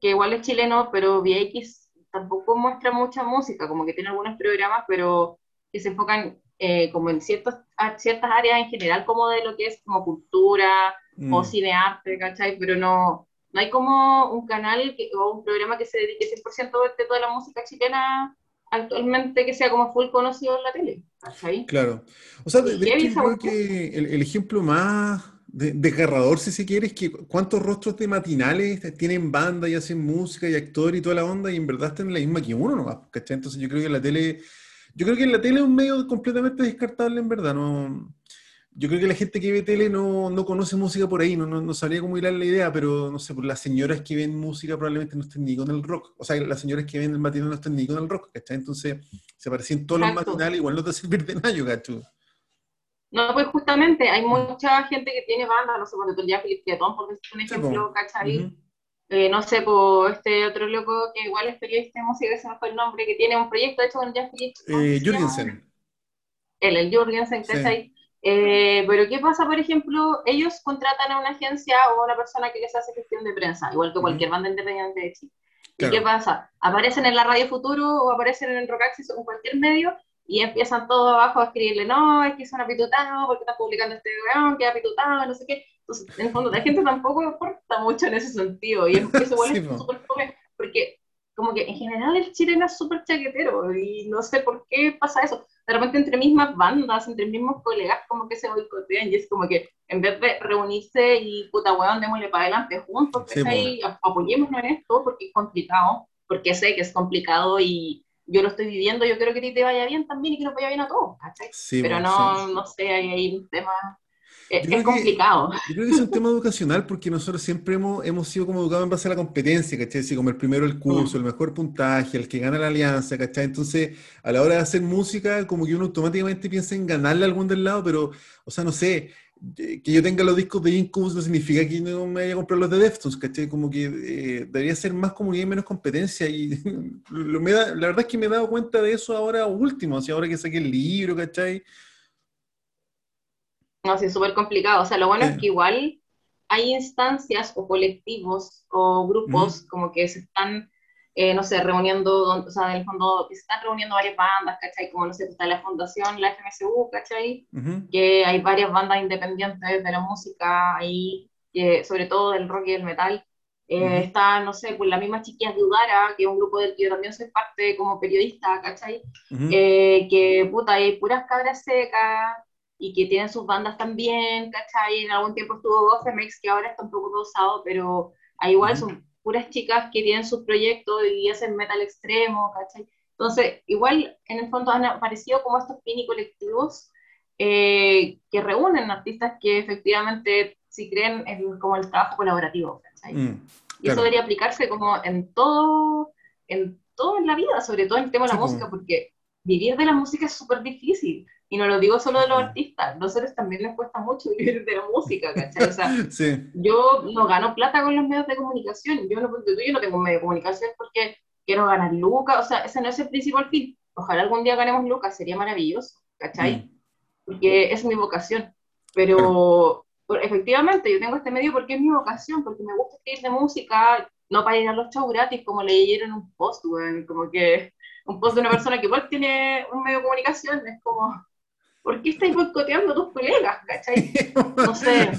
que igual es chileno, pero Vía X tampoco muestra mucha música, como que tiene algunos programas, pero que se enfocan eh, como en ciertos, ciertas áreas en general, como de lo que es como cultura Mm. o cinearte, ¿cachai? Pero no, no hay como un canal que- o un programa que se dedique 100% de toda la música chilena actualmente que sea como full conocido en la tele. Claro. O sea, de, de hecho, yo creo que el, el ejemplo más de- desgarrador, si se quiere, es que cuántos rostros de matinales tienen banda y hacen música y actor y toda la onda, y en verdad están en la misma que uno nomás, ¿cachai? Entonces yo creo que la tele, yo creo que la tele es un medio completamente descartable, en verdad, no... Yo creo que la gente que ve tele no, no conoce música por ahí, no, no, no sabría cómo hilar la idea, pero no sé, por las señoras que ven música probablemente no estén ni con el rock. O sea, las señoras que ven el matinal no estén ni con el rock, ¿cachai? Entonces, se parecen todos los matinales, igual no te sirve de nada, ¿cachai? No, pues justamente hay mucha gente que tiene banda, no sé, cuando tendría Philip Tietón, por decir un ejemplo. ¿cachai? Eh, no sé, por este otro loco que igual es periodista de música, que se me fue el nombre, que tiene un proyecto hecho con Phillips. ¿cómo Eh? Jürgensen. Él, el Jürgensen, Sí. Eh, pero ¿qué pasa, por ejemplo? Ellos contratan a una agencia o a una persona que les hace gestión de prensa, igual que cualquier banda independiente de Chile. ¿Y Claro. qué pasa? Aparecen en la Radio Futuro o aparecen en Rocaxis o en cualquier medio y empiezan todos abajo a escribirle, no, es que son apitutados, porque están publicando este weón, que es apitutado, no sé qué. Entonces, en el fondo, la gente tampoco importa mucho en ese sentido y es- eso igual Sí, es súper porque como que en general el chileno es súper chaquetero y no sé por qué pasa eso. De repente entre mismas bandas, entre mismos colegas, como que se boicotean y es como que en vez de reunirse y puta weón, démosle para adelante juntos, Sí. A- apoyémonos en esto porque es complicado, porque sé que es complicado y yo lo estoy viviendo, yo quiero que a ti te vaya bien también y que nos vaya bien a todos, ¿cachai? Sí, Pero po, no, sí. no sé, hay, hay un tema, es, creo es que- complicado. Yo creo que es un tema educacional porque nosotros siempre hemos, hemos sido como educados en base a la competencia, ¿cachai? Así como el primero el curso, Mm. el mejor puntaje, el que gana la alianza, ¿cachai? Entonces, a la hora de hacer música, como que uno automáticamente piensa en ganarle a algún del lado, pero, o sea, no sé, eh, que yo tenga los discos de Incubus no significa que no me vaya a comprar los de Deftones, ¿cachai? Como que eh, debería ser más comunidad y menos competencia y lo- me da- la verdad es que me he dado cuenta de eso ahora último, así ahora que saqué el libro, ¿cachai? No, sí, es súper complicado. O sea, lo bueno es que igual hay instancias o colectivos o grupos como que se están, eh, no sé, reuniendo, o sea, en el fondo, que se están reuniendo varias bandas, ¿cachai? Como, no sé, está la fundación, la FMSU, ¿cachai? Ujú, Que hay varias bandas independientes de la música ahí, que, sobre todo del rock y del metal. Eh, Ujú. está, no sé, pues la misma Chiquillas de Udara, que es un grupo del que yo también soy parte como periodista, ¿cachai? eh, que puta, hay puras cabras secas y que tienen sus bandas también, ¿cachai? En algún tiempo estuvo Gofemex, que ahora está un poco pausado, pero hay igual son puras chicas que tienen sus proyectos y hacen metal extremo, ¿cachai? Entonces, igual en el fondo han aparecido como estos mini colectivos eh, que reúnen artistas que efectivamente sí creen en como el trabajo colaborativo, ¿cachai? Mm, Y eso claro. debería aplicarse como en todo, en todo en la vida, sobre todo en el tema de la Sí, música, porque vivir de la música es súper difícil. Y no lo digo solo de los artistas, a nosotros también les cuesta mucho vivir de la música, ¿cachai? O sea, Sí. yo no gano plata con los medios de comunicación, yo no, yo no tengo un medio de comunicación porque quiero ganar lucas, o sea, ese no es el principal fin. Ojalá algún día ganemos lucas, sería maravilloso, ¿cachai? Mm, porque es mi vocación. Pero efectivamente yo tengo este medio porque es mi vocación, porque me gusta escribir de música, no para ir a los shows gratis, como leyeron un post, weón, como que un post de una persona que igual tiene un medio de comunicación, es como, ¿por qué estáis boicoteando a tus colegas? ¿Cachai? No sé.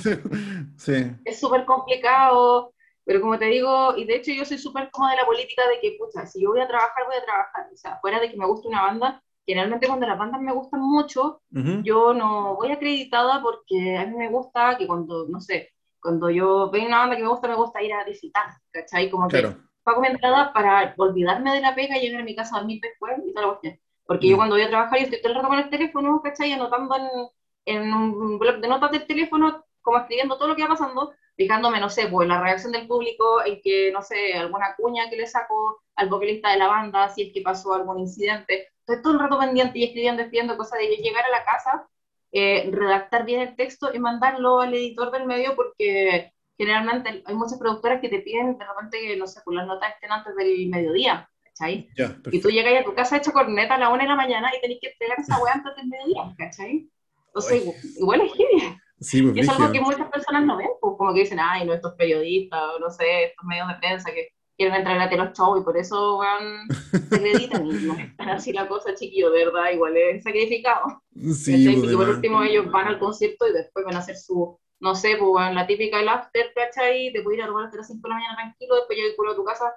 Sí. Es súper complicado, pero como te digo, y de hecho yo soy súper como de la política de que, pucha, si yo voy a trabajar, voy a trabajar. O sea, fuera de que me guste una banda, generalmente cuando las bandas me gustan mucho, yo no voy acreditada porque a mí me gusta que cuando, no sé, cuando yo veo una banda que me gusta, me gusta ir a visitar, ¿cachai? Como que pago mi entrada para olvidarme de la pega y llegar a mi casa a dormir después y toda la cuestión. Porque yo mm. cuando voy a trabajar, yo estoy todo el rato con el teléfono, ¿cachai? Anotando en, en un blog de notas del teléfono, como escribiendo todo lo que va pasando, fijándome, no sé, pues la reacción del público, en que, no sé, alguna cuña que le saco al vocalista de la banda, si es que pasó algún incidente. Estoy todo el rato pendiente y escribiendo, escribiendo cosas de llegar a la casa, eh, redactar bien el texto y mandarlo al editor del medio porque generalmente hay muchas productoras que te piden de repente que, no sé, pues las notas estén antes del mediodía. ¿Cachai? y tú llegas a tu casa hecho corneta a la una de la mañana y tenés que entregar esa weá antes del mediodía, ¿cachai? Entonces, igual es genial. Sí, pues, es algo que muchas personas no ven, pues como que dicen, ay, no, estos periodistas, o no sé, estos medios de prensa que quieren entrar a los shows y por eso van, se acreditan y no están así la cosa, chiquillo, ¿verdad? Igual es sacrificado. Sí, pues, Porque por último ellos van al concierto y después van a hacer su, no sé, pues la típica del after, ¿cachai? Te puedes ir a robar hasta las 5 de la mañana tranquilo, después llegas a tu casa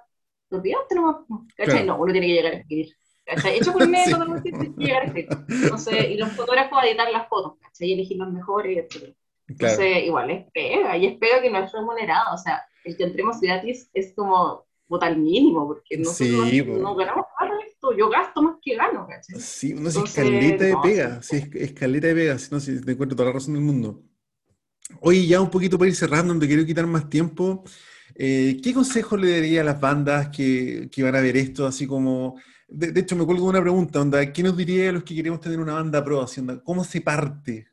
olvidaste nomás, ¿cachai? No, uno tiene que llegar a escribir. ¿cachai? Hecho por medio, todo tiene que llegar a escribir. Entonces, y los fotógrafos a editar las fotos, ¿cachai? Y elegir los mejores, etc. Entonces, igual es pega, y es pega que no es remunerado, o sea, el que entremos gratis es como votar mínimo, porque nosotros sí, no, ganamos nada esto, yo gasto más que gano, ¿cachai? Sí, no es escaleta de pega, sí, es escaleta de pega, si no, si te encuentro toda la razón del mundo. Oye, ya un poquito para ir cerrando, donde quiero quitar más tiempo, eh, ¿Qué consejo le daría a las bandas que, que, van a ver esto? Así como, de, hecho, me cuelgo una pregunta, onda, ¿qué nos diría a los que queremos tener una banda pro? ¿Cómo se parte?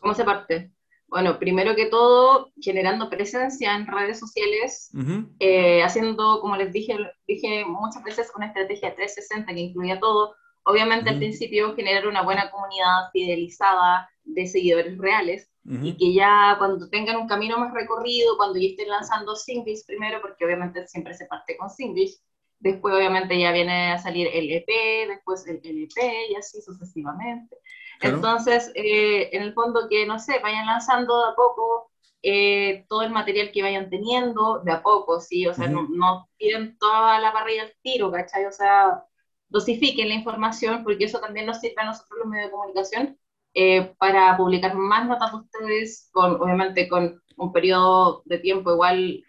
¿Cómo se parte? Bueno, primero que todo, generando presencia en redes sociales, eh, haciendo, como les dije, dije muchas veces, una estrategia 360 que incluía todo. Obviamente, al principio, generar una buena comunidad fidelizada de seguidores reales, y que ya cuando tengan un camino más recorrido, cuando ya estén lanzando singles primero, porque obviamente siempre se parte con singles, después obviamente ya viene a salir el EP, después el LP y así sucesivamente. Entonces, eh, en el fondo que, no sé, vayan lanzando de a poco eh, todo el material que vayan teniendo, de a poco, ¿sí? O sea, no, no tiren toda la parrilla al tiro, ¿cachai? O sea, dosifiquen la información, porque eso también nos sirve a nosotros los medios de comunicación eh, para publicar más notas de ustedes, con, obviamente con un periodo de tiempo igual,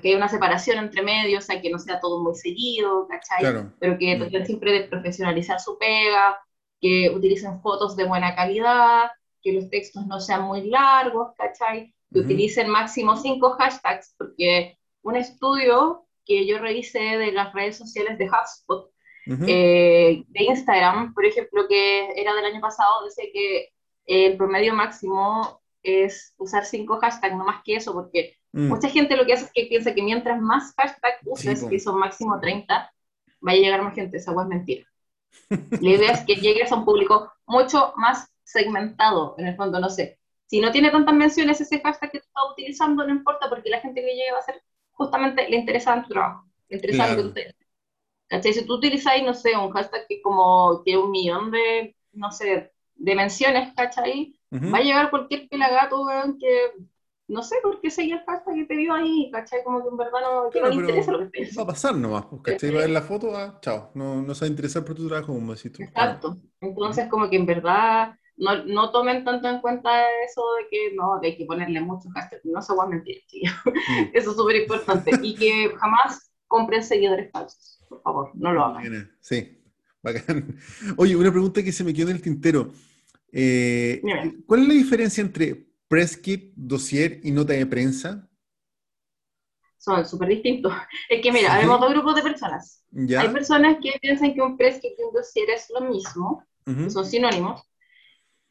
que haya una separación entre medios, o sea, que no sea todo muy seguido, ¿cachai? Pero que mm. traten siempre de profesionalizar su pega, que utilicen fotos de buena calidad, que los textos no sean muy largos, ¿cachai? Que utilicen máximo cinco hashtags, porque un estudio que yo revisé de las redes sociales de HubSpot eh, de Instagram, por ejemplo, que era del año pasado, dice que el promedio máximo es usar cinco hashtags, no más que eso, porque mm. mucha gente lo que hace es que piensa que mientras más hashtags uses, que son máximo 30, va a llegar más gente, esa es mentira. La idea es que llegues a un público mucho más segmentado, en el fondo, no sé. Si no tiene tantas menciones ese hashtag que tú estás utilizando, no importa, porque la gente que llegue va a ser justamente le interesa tu trabajo, le interesa claro. ¿Cachai? Si tú utilizáis, no sé, un hashtag que como tiene un millón de, no sé, de menciones, ¿cachai? Va a llegar cualquier pelagato, weón, que no sé por qué seguía el hashtag que te vio ahí, ¿cachai? Como que en verdad no, no le interesa lo que Va a pasar nomás, pues, ¿cachai? Va a ver la foto, ah, chao, no, no se va a interesar por tu trabajo, como decís tú. Exacto. Entonces, como que en verdad no, no, tomen tanto en cuenta eso de que no, de hay que ponerle mucho hashtag, no se va a mentir, tío. Mm. Eso es súper importante. Y que jamás compren seguidores falsos por favor, no lo hagan. Sí, bacán. Oye, una pregunta que se me quedó en el tintero. Eh, ¿Cuál es la diferencia entre press kit, dossier y nota de prensa? Son súper distintos. Es que mira, hay dos grupos de personas. Hay personas que piensan que un press kit y un dossier es lo mismo, son sinónimos,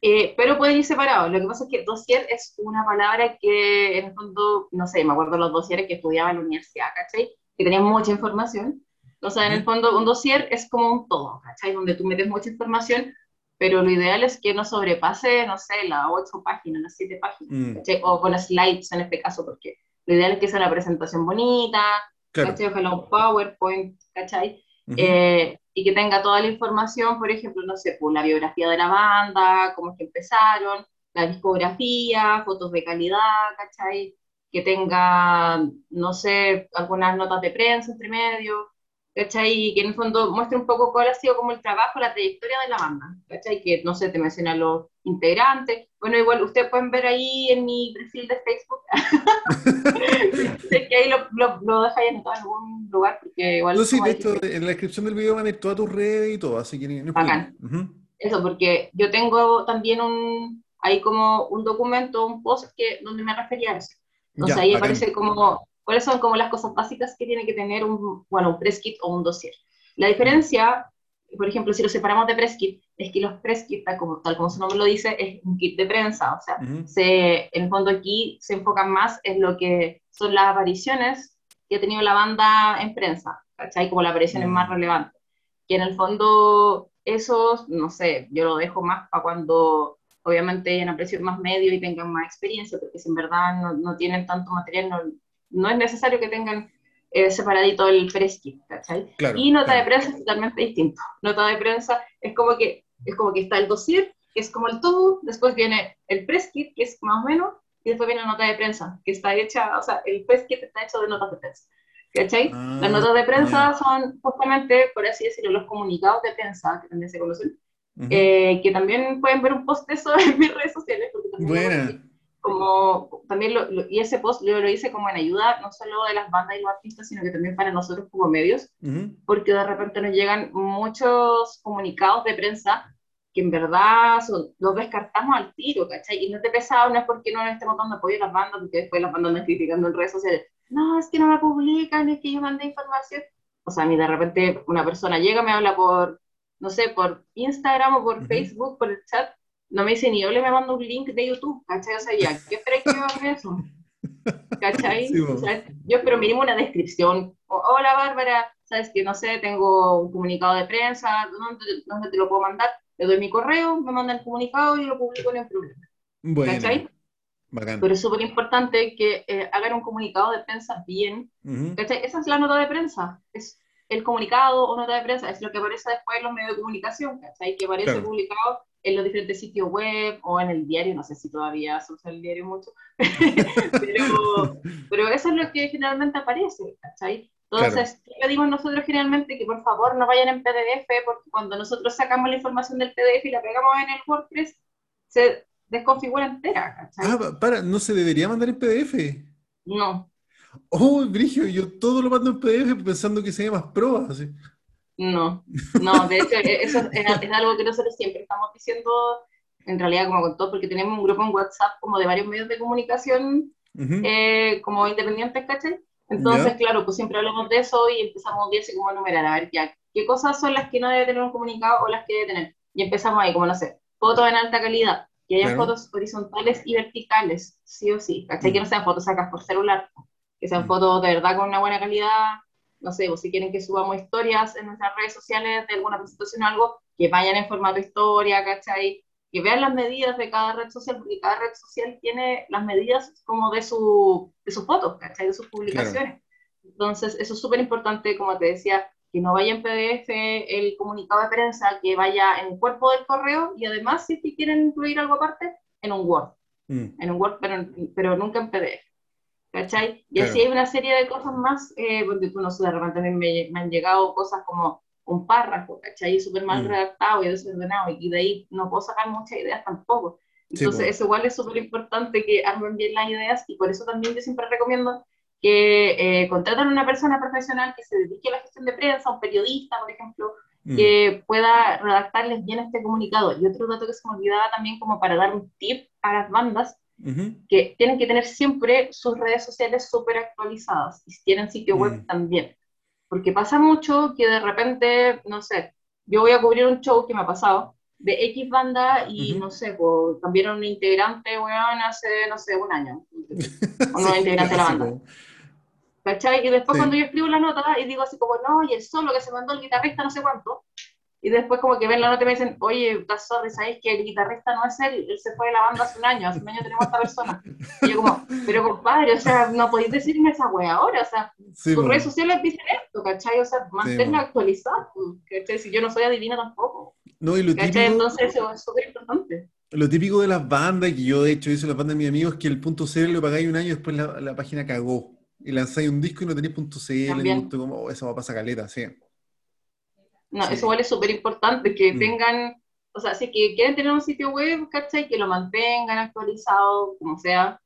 eh, pero pueden ir separados. Lo que pasa es que dossier es una palabra que en el fondo, no sé, me acuerdo los dossieres que estudiaba en la universidad, ¿cachai? Que tenían mucha información o sea, en el fondo, un dossier es como un todo, ¿cachai? Donde tú metes mucha información, pero lo ideal es que no sobrepase, no sé, las ocho páginas, las siete páginas, mm. ¿cachai? O con slides en este caso, porque lo ideal es que sea una presentación bonita, ¿cachai? Ojalá un PowerPoint, ¿cachai? eh, y que tenga toda la información, por ejemplo, no sé, pues, la biografía de la banda, cómo es que empezaron, la discografía, fotos de calidad, ¿cachai? Que tenga, no sé, algunas notas de prensa entre medio, ¿cachai? Y que en el fondo muestre un poco cuál ha sido como el trabajo, la trayectoria de la banda, ¿cachai? Que, no sé, te menciona los integrantes. Bueno, igual ustedes pueden ver ahí en mi perfil de Facebook, sé que ahí lo, lo, lo dejáis en algún lugar, porque igual... No, sí, de hecho, en la descripción del video van a ir todas tus redes y todo, así que... No Bacán. Eso, porque yo tengo también un, hay como un documento, un post que, donde me refería a eso. Entonces ahí aparece como cuáles son como las cosas básicas que tiene que tener un, bueno, un press kit o un dossier. La diferencia, por ejemplo, si lo separamos de press kit, es que los press kit, tal como, tal como su nombre lo dice, es un kit de prensa, o sea, se, en el fondo aquí se enfocan más en lo que son las apariciones que ha tenido la banda en prensa, ¿cachai? Como las apariciones más relevantes. Que en el fondo, esos, no sé, yo lo dejo más para cuando obviamente hayan aprecio más medio y tengan más experiencia, porque si en verdad no, no tienen tanto material, no, no es necesario que tengan eh, separadito el press kit, ¿cachai? y nota de prensa es totalmente distinto. Nota de prensa es como que, es como que está el dossier, que es como el todo, después viene el press kit, que es más o menos, y después viene la nota de prensa, que está hecha, o sea, el press kit está hecho de notas de prensa. ¿Cachai? Ah, Las notas de prensa son justamente, por así decirlo, los comunicados de prensa, que también se conocen, eh, que también pueden ver un post de eso en mis redes sociales. Bueno como también lo, y ese post yo lo hice como en ayuda no solo de las bandas y los artistas, sino que también para nosotros como medios, porque de repente nos llegan muchos comunicados de prensa que en verdad los descartamos al tiro, ¿cachai? Y no te pesado, no es porque no le estemos dando apoyo a las bandas, porque después las bandas nos criticando en redes sociales, no, es que no me publican, es que yo mandé información. O sea, a mí de repente una persona llega, me habla por, no sé, por Instagram o por Facebook, por el chat, no me dice ni yo le me mando un link de YouTube, ¿cachai? O sea, ya, ¿qué esperáis que haga eso? ¿Cachai? yo espero mínimo una descripción. Hola Bárbara, sabes que no sé, tengo un comunicado de prensa, ¿dónde, te lo puedo mandar? Le doy mi correo, me manda el comunicado y lo publico en el problema. Bueno, ¿Cachai? Bacán. Pero es súper importante que eh, hagan un comunicado de prensa bien. ¿cachai? Esa es la nota de prensa. Es el comunicado o nota de prensa, es lo que aparece después en los medios de comunicación, ¿cachai? Que aparece publicado en los diferentes sitios web o en el diario, no sé si todavía se usa el diario mucho, pero, pero, eso es lo que generalmente aparece, ¿cachai? Entonces, ¿qué pedimos nosotros generalmente? Que por favor no vayan en PDF, porque cuando nosotros sacamos la información del PDF y la pegamos en el WordPress, se desconfigura entera, ¿cachai? Ah, para, ¿no se debería mandar en PDF? No. Oh, Brigio, yo todo lo mando en PDF pensando que sería más pro, así. No, no, de hecho, e-, eso es, algo que nosotros siempre estamos diciendo, en realidad, como con todo, porque tenemos un grupo en WhatsApp como de varios medios de comunicación, eh, como independientes, ¿cachai? Entonces, claro, pues siempre hablamos de eso y empezamos a como a enumerar, a ver ya, qué cosas son las que no debe tener un comunicado o las que debe tener. Y empezamos ahí, como no sé, fotos en alta calidad, que haya fotos horizontales y verticales, sí o sí, ¿cachai? Que no sean fotos sacadas por celular, que sean fotos de verdad con una buena calidad, no sé, o pues, si quieren que subamos historias en nuestras redes sociales de alguna presentación o algo, que vayan en formato historia, ¿cachai? Que vean las medidas de cada red social, porque cada red social tiene las medidas como de, su, de sus fotos, ¿cachai? De sus publicaciones. Entonces, eso es súper importante, como te decía, que no vaya en PDF el comunicado de prensa, que vaya en el cuerpo del correo y además, si quieren incluir algo aparte, en un Word. Mm. En un Word, pero, pero nunca en PDF. ¿Cachai? Y así hay una serie de cosas más, eh, porque tú no sé, de repente también me, me, han llegado cosas como un párrafo, ¿cachai? Súper mal mm. redactado y desordenado, y de ahí no puedo sacar muchas ideas tampoco. Entonces, eso igual es súper importante que armen bien las ideas, y por eso también yo siempre recomiendo que eh, contraten a una persona profesional que se dedique a la gestión de prensa, un periodista, por ejemplo, mm. que pueda redactarles bien este comunicado. Y otro dato que se me olvidaba también como para dar un tip a las bandas, que tienen que tener siempre sus redes sociales súper actualizadas y si tienen sitio web mm. también. Porque pasa mucho que de repente, no sé, yo voy a cubrir un show que me ha pasado de X banda y no sé, pues cambiaron un integrante, weón, hace, no sé, un año. Un nuevo integrante de la banda. ¿Cachai? Y después cuando yo escribo la nota y digo así como, no, y el solo que se mandó el guitarrista no sé cuánto, y después como que ven la nota y me dicen, oye, sorry, ¿sabes que el guitarrista no es él? Él se fue de la banda hace un año, hace un año tenemos a esta persona. Y yo como, pero compadre, o sea, no podéis decirme esa wea ahora, o sea, tus redes sociales dicen esto, ¿cachai? O sea, manténla sí, actualizada, ¿cachai? Si yo no soy adivina tampoco. No, y lo ¿cachai? típico, Entonces eso es súper importante. Lo típico de las bandas, que yo de hecho hice las bandas de mis amigos, es que el punto CL lo pagáis un año y después la, la página cagó. Y lanzáis un disco y no tenéis punto CL, También. punto como, oh, eso va a pasar caleta, sí. No, Sí. eso igual es súper importante, que Mm. tengan, o sea, si que quieren tener un sitio web, ¿cachai? Que lo mantengan actualizado, como sea,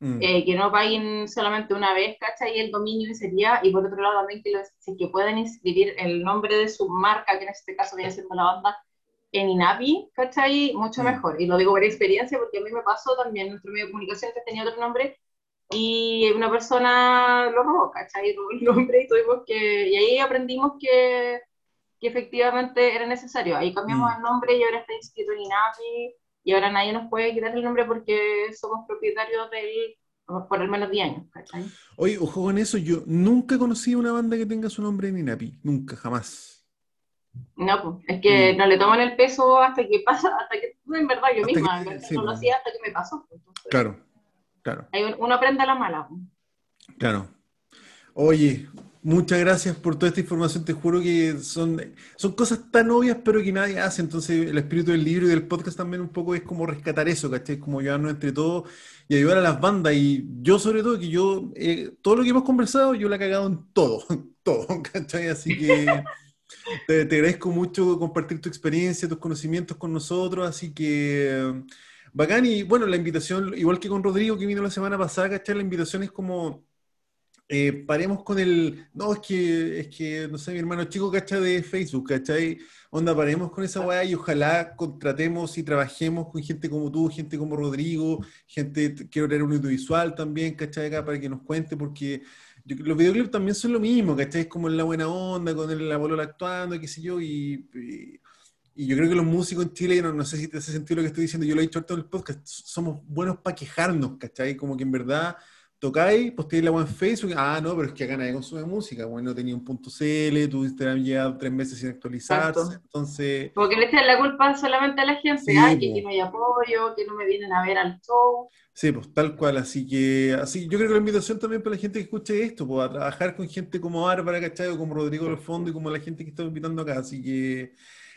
Mm. eh, que no paguen solamente una vez, ¿cachai? El dominio y sería, y por otro lado también que, los, que puedan inscribir el nombre de su marca, que en este caso viene siendo la banda, en INAPI, ¿cachai? Mucho Mm. mejor. Y lo digo por experiencia, porque a mí me pasó también, nuestro medio de comunicación que tenía otro nombre, y una persona lo robó, ¿cachai? Robó el nombre y tuvimos que, y ahí aprendimos que, que efectivamente era necesario. Ahí cambiamos Mm. el nombre y ahora está inscrito en INAPI, y ahora nadie nos puede quitar el nombre porque somos propietarios del, por al menos 10 años, ¿cachai? Oye, ojo con eso, yo nunca conocí una banda que tenga su nombre en INAPI, nunca, jamás. No, pues, es que Mm. no le toman el peso hasta que pasa, hasta que, en verdad, yo Hasta misma, que- en verdad, sí, no lo pues. hacía hasta que me pasó. pues, entonces, Claro, claro, ahí uno aprende a la mala. pues. claro. Oye, muchas gracias por toda esta información, te juro que son, son cosas tan obvias pero que nadie hace, entonces el espíritu del libro y del podcast también un poco es como rescatar eso, ¿cachai? Como llevarnos entre todos y ayudar a las bandas y yo sobre todo, que yo, eh, todo lo que hemos conversado, yo la he cagado en todo, todo, ¿cachai? Así que te, te agradezco mucho compartir tu experiencia, tus conocimientos con nosotros, así que bacán y bueno, la invitación, igual que con Rodrigo que vino la semana pasada, ¿cachai? La invitación es como eh, paremos con el. No, es que, es que, no sé, mi hermano chico, ¿cachai? De Facebook, ¿cachai? Onda, paremos con esa weá y ojalá contratemos y trabajemos con gente como tú, gente como Rodrigo, gente quiero tener un audiovisual también, ¿cachai? Acá para que nos cuente, porque yo- los videoclips también son lo mismo, ¿cachai? Es como en la buena onda, con el abuelo actuando, qué sé yo, y. y- y yo creo que los músicos en Chile, no, no sé si te hace sentido lo que estoy diciendo, yo lo he dicho harto en el podcast, somos buenos para quejarnos, ¿cachai? Como que en verdad tocáis, posteáis la web en Facebook, ah, no, pero es que acá nadie consume música, bueno, no tenía un punto CL, tu Instagram lleva tres meses sin actualizarse, Exacto. entonces, Porque le echan la culpa solamente a la gente, Sí, ay, que po. aquí no hay apoyo, que no me vienen a ver al show. sí, pues tal cual, así que, así, yo creo que la invitación también para la gente que escuche esto, pues a trabajar con gente como Bárbara, ¿cachai? O como Rodrigo del Fondo y como la gente que está invitando acá, así que,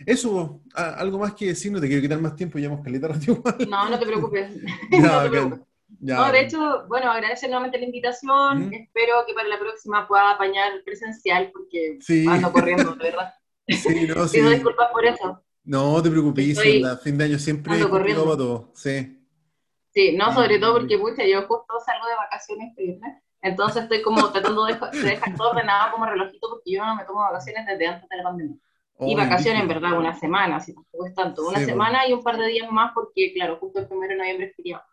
eso, pues, a- algo más que decir, no te quiero quitar más tiempo, ya hemos caleta igual. No, no te preocupes. Ya, no te preocupes. Ya, No, de hecho, bueno, agradecer nuevamente la invitación. ¿Mm? Espero que para la próxima pueda apañar presencial porque Sí. ando corriendo, de verdad. Sí, no, sí. Pido disculpas por eso. No te preocupes, Estoy- onda, fin de año siempre ando corriendo. para todo, sí. Sí, no, sobre todo porque, pucha, yo justo salgo de vacaciones este viernes, entonces estoy como tratando de, de dejar todo ordenado como relojito porque yo no me tomo vacaciones desde antes de la pandemia. Y Oh, vacaciones, en verdad, una semana, si tampoco es tanto. Una Sí, semana y un par de días más porque, claro, justo el primero de noviembre es feriado.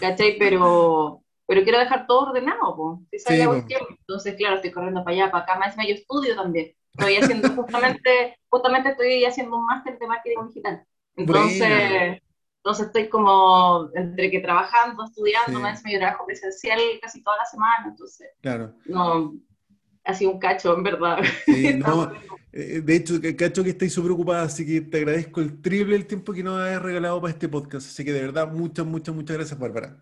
¿Cachai? Pero, pero quiero dejar todo ordenado, po. Esa es la cuestión. Entonces, claro, estoy corriendo para allá, para acá. Más encima yo estudio también. Estoy haciendo justamente, justamente estoy haciendo un máster de marketing digital. Entonces, entonces estoy como entre que trabajando, estudiando, Sí. más encima yo trabajo presencial casi toda la semana. Entonces, Claro. no, ha sido un cacho, en verdad. Sí, no, eh, de hecho, que- cacho que estáis súper ocupada, así que te agradezco el triple el tiempo que nos has regalado para este podcast. Así que de verdad, muchas, muchas, muchas gracias, Bárbara.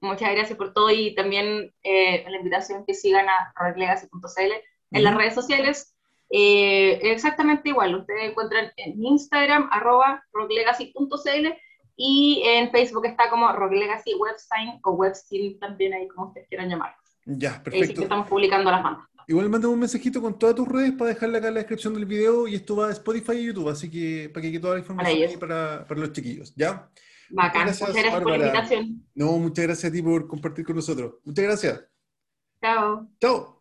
Muchas gracias por todo y también eh, la invitación que sigan a rocklegacy.cl en las redes sociales. Eh, exactamente igual, ustedes encuentran en Instagram, arroba rocklegacy.cl y en Facebook está como rocklegacy websign o websteam también ahí como ustedes quieran llamarlo. Ya, Ahí sí que perfecto. estamos publicando las bandas. Igual mándame un mensajito con todas tus redes para dejarla acá en la descripción del video y esto va a Spotify y YouTube, así que para que quede toda la información ahí para, para los chiquillos, ¿ya? Bacán, gracias, muchas gracias por la invitación. No, muchas gracias a ti por compartir con nosotros. Muchas gracias. Chao. Chao.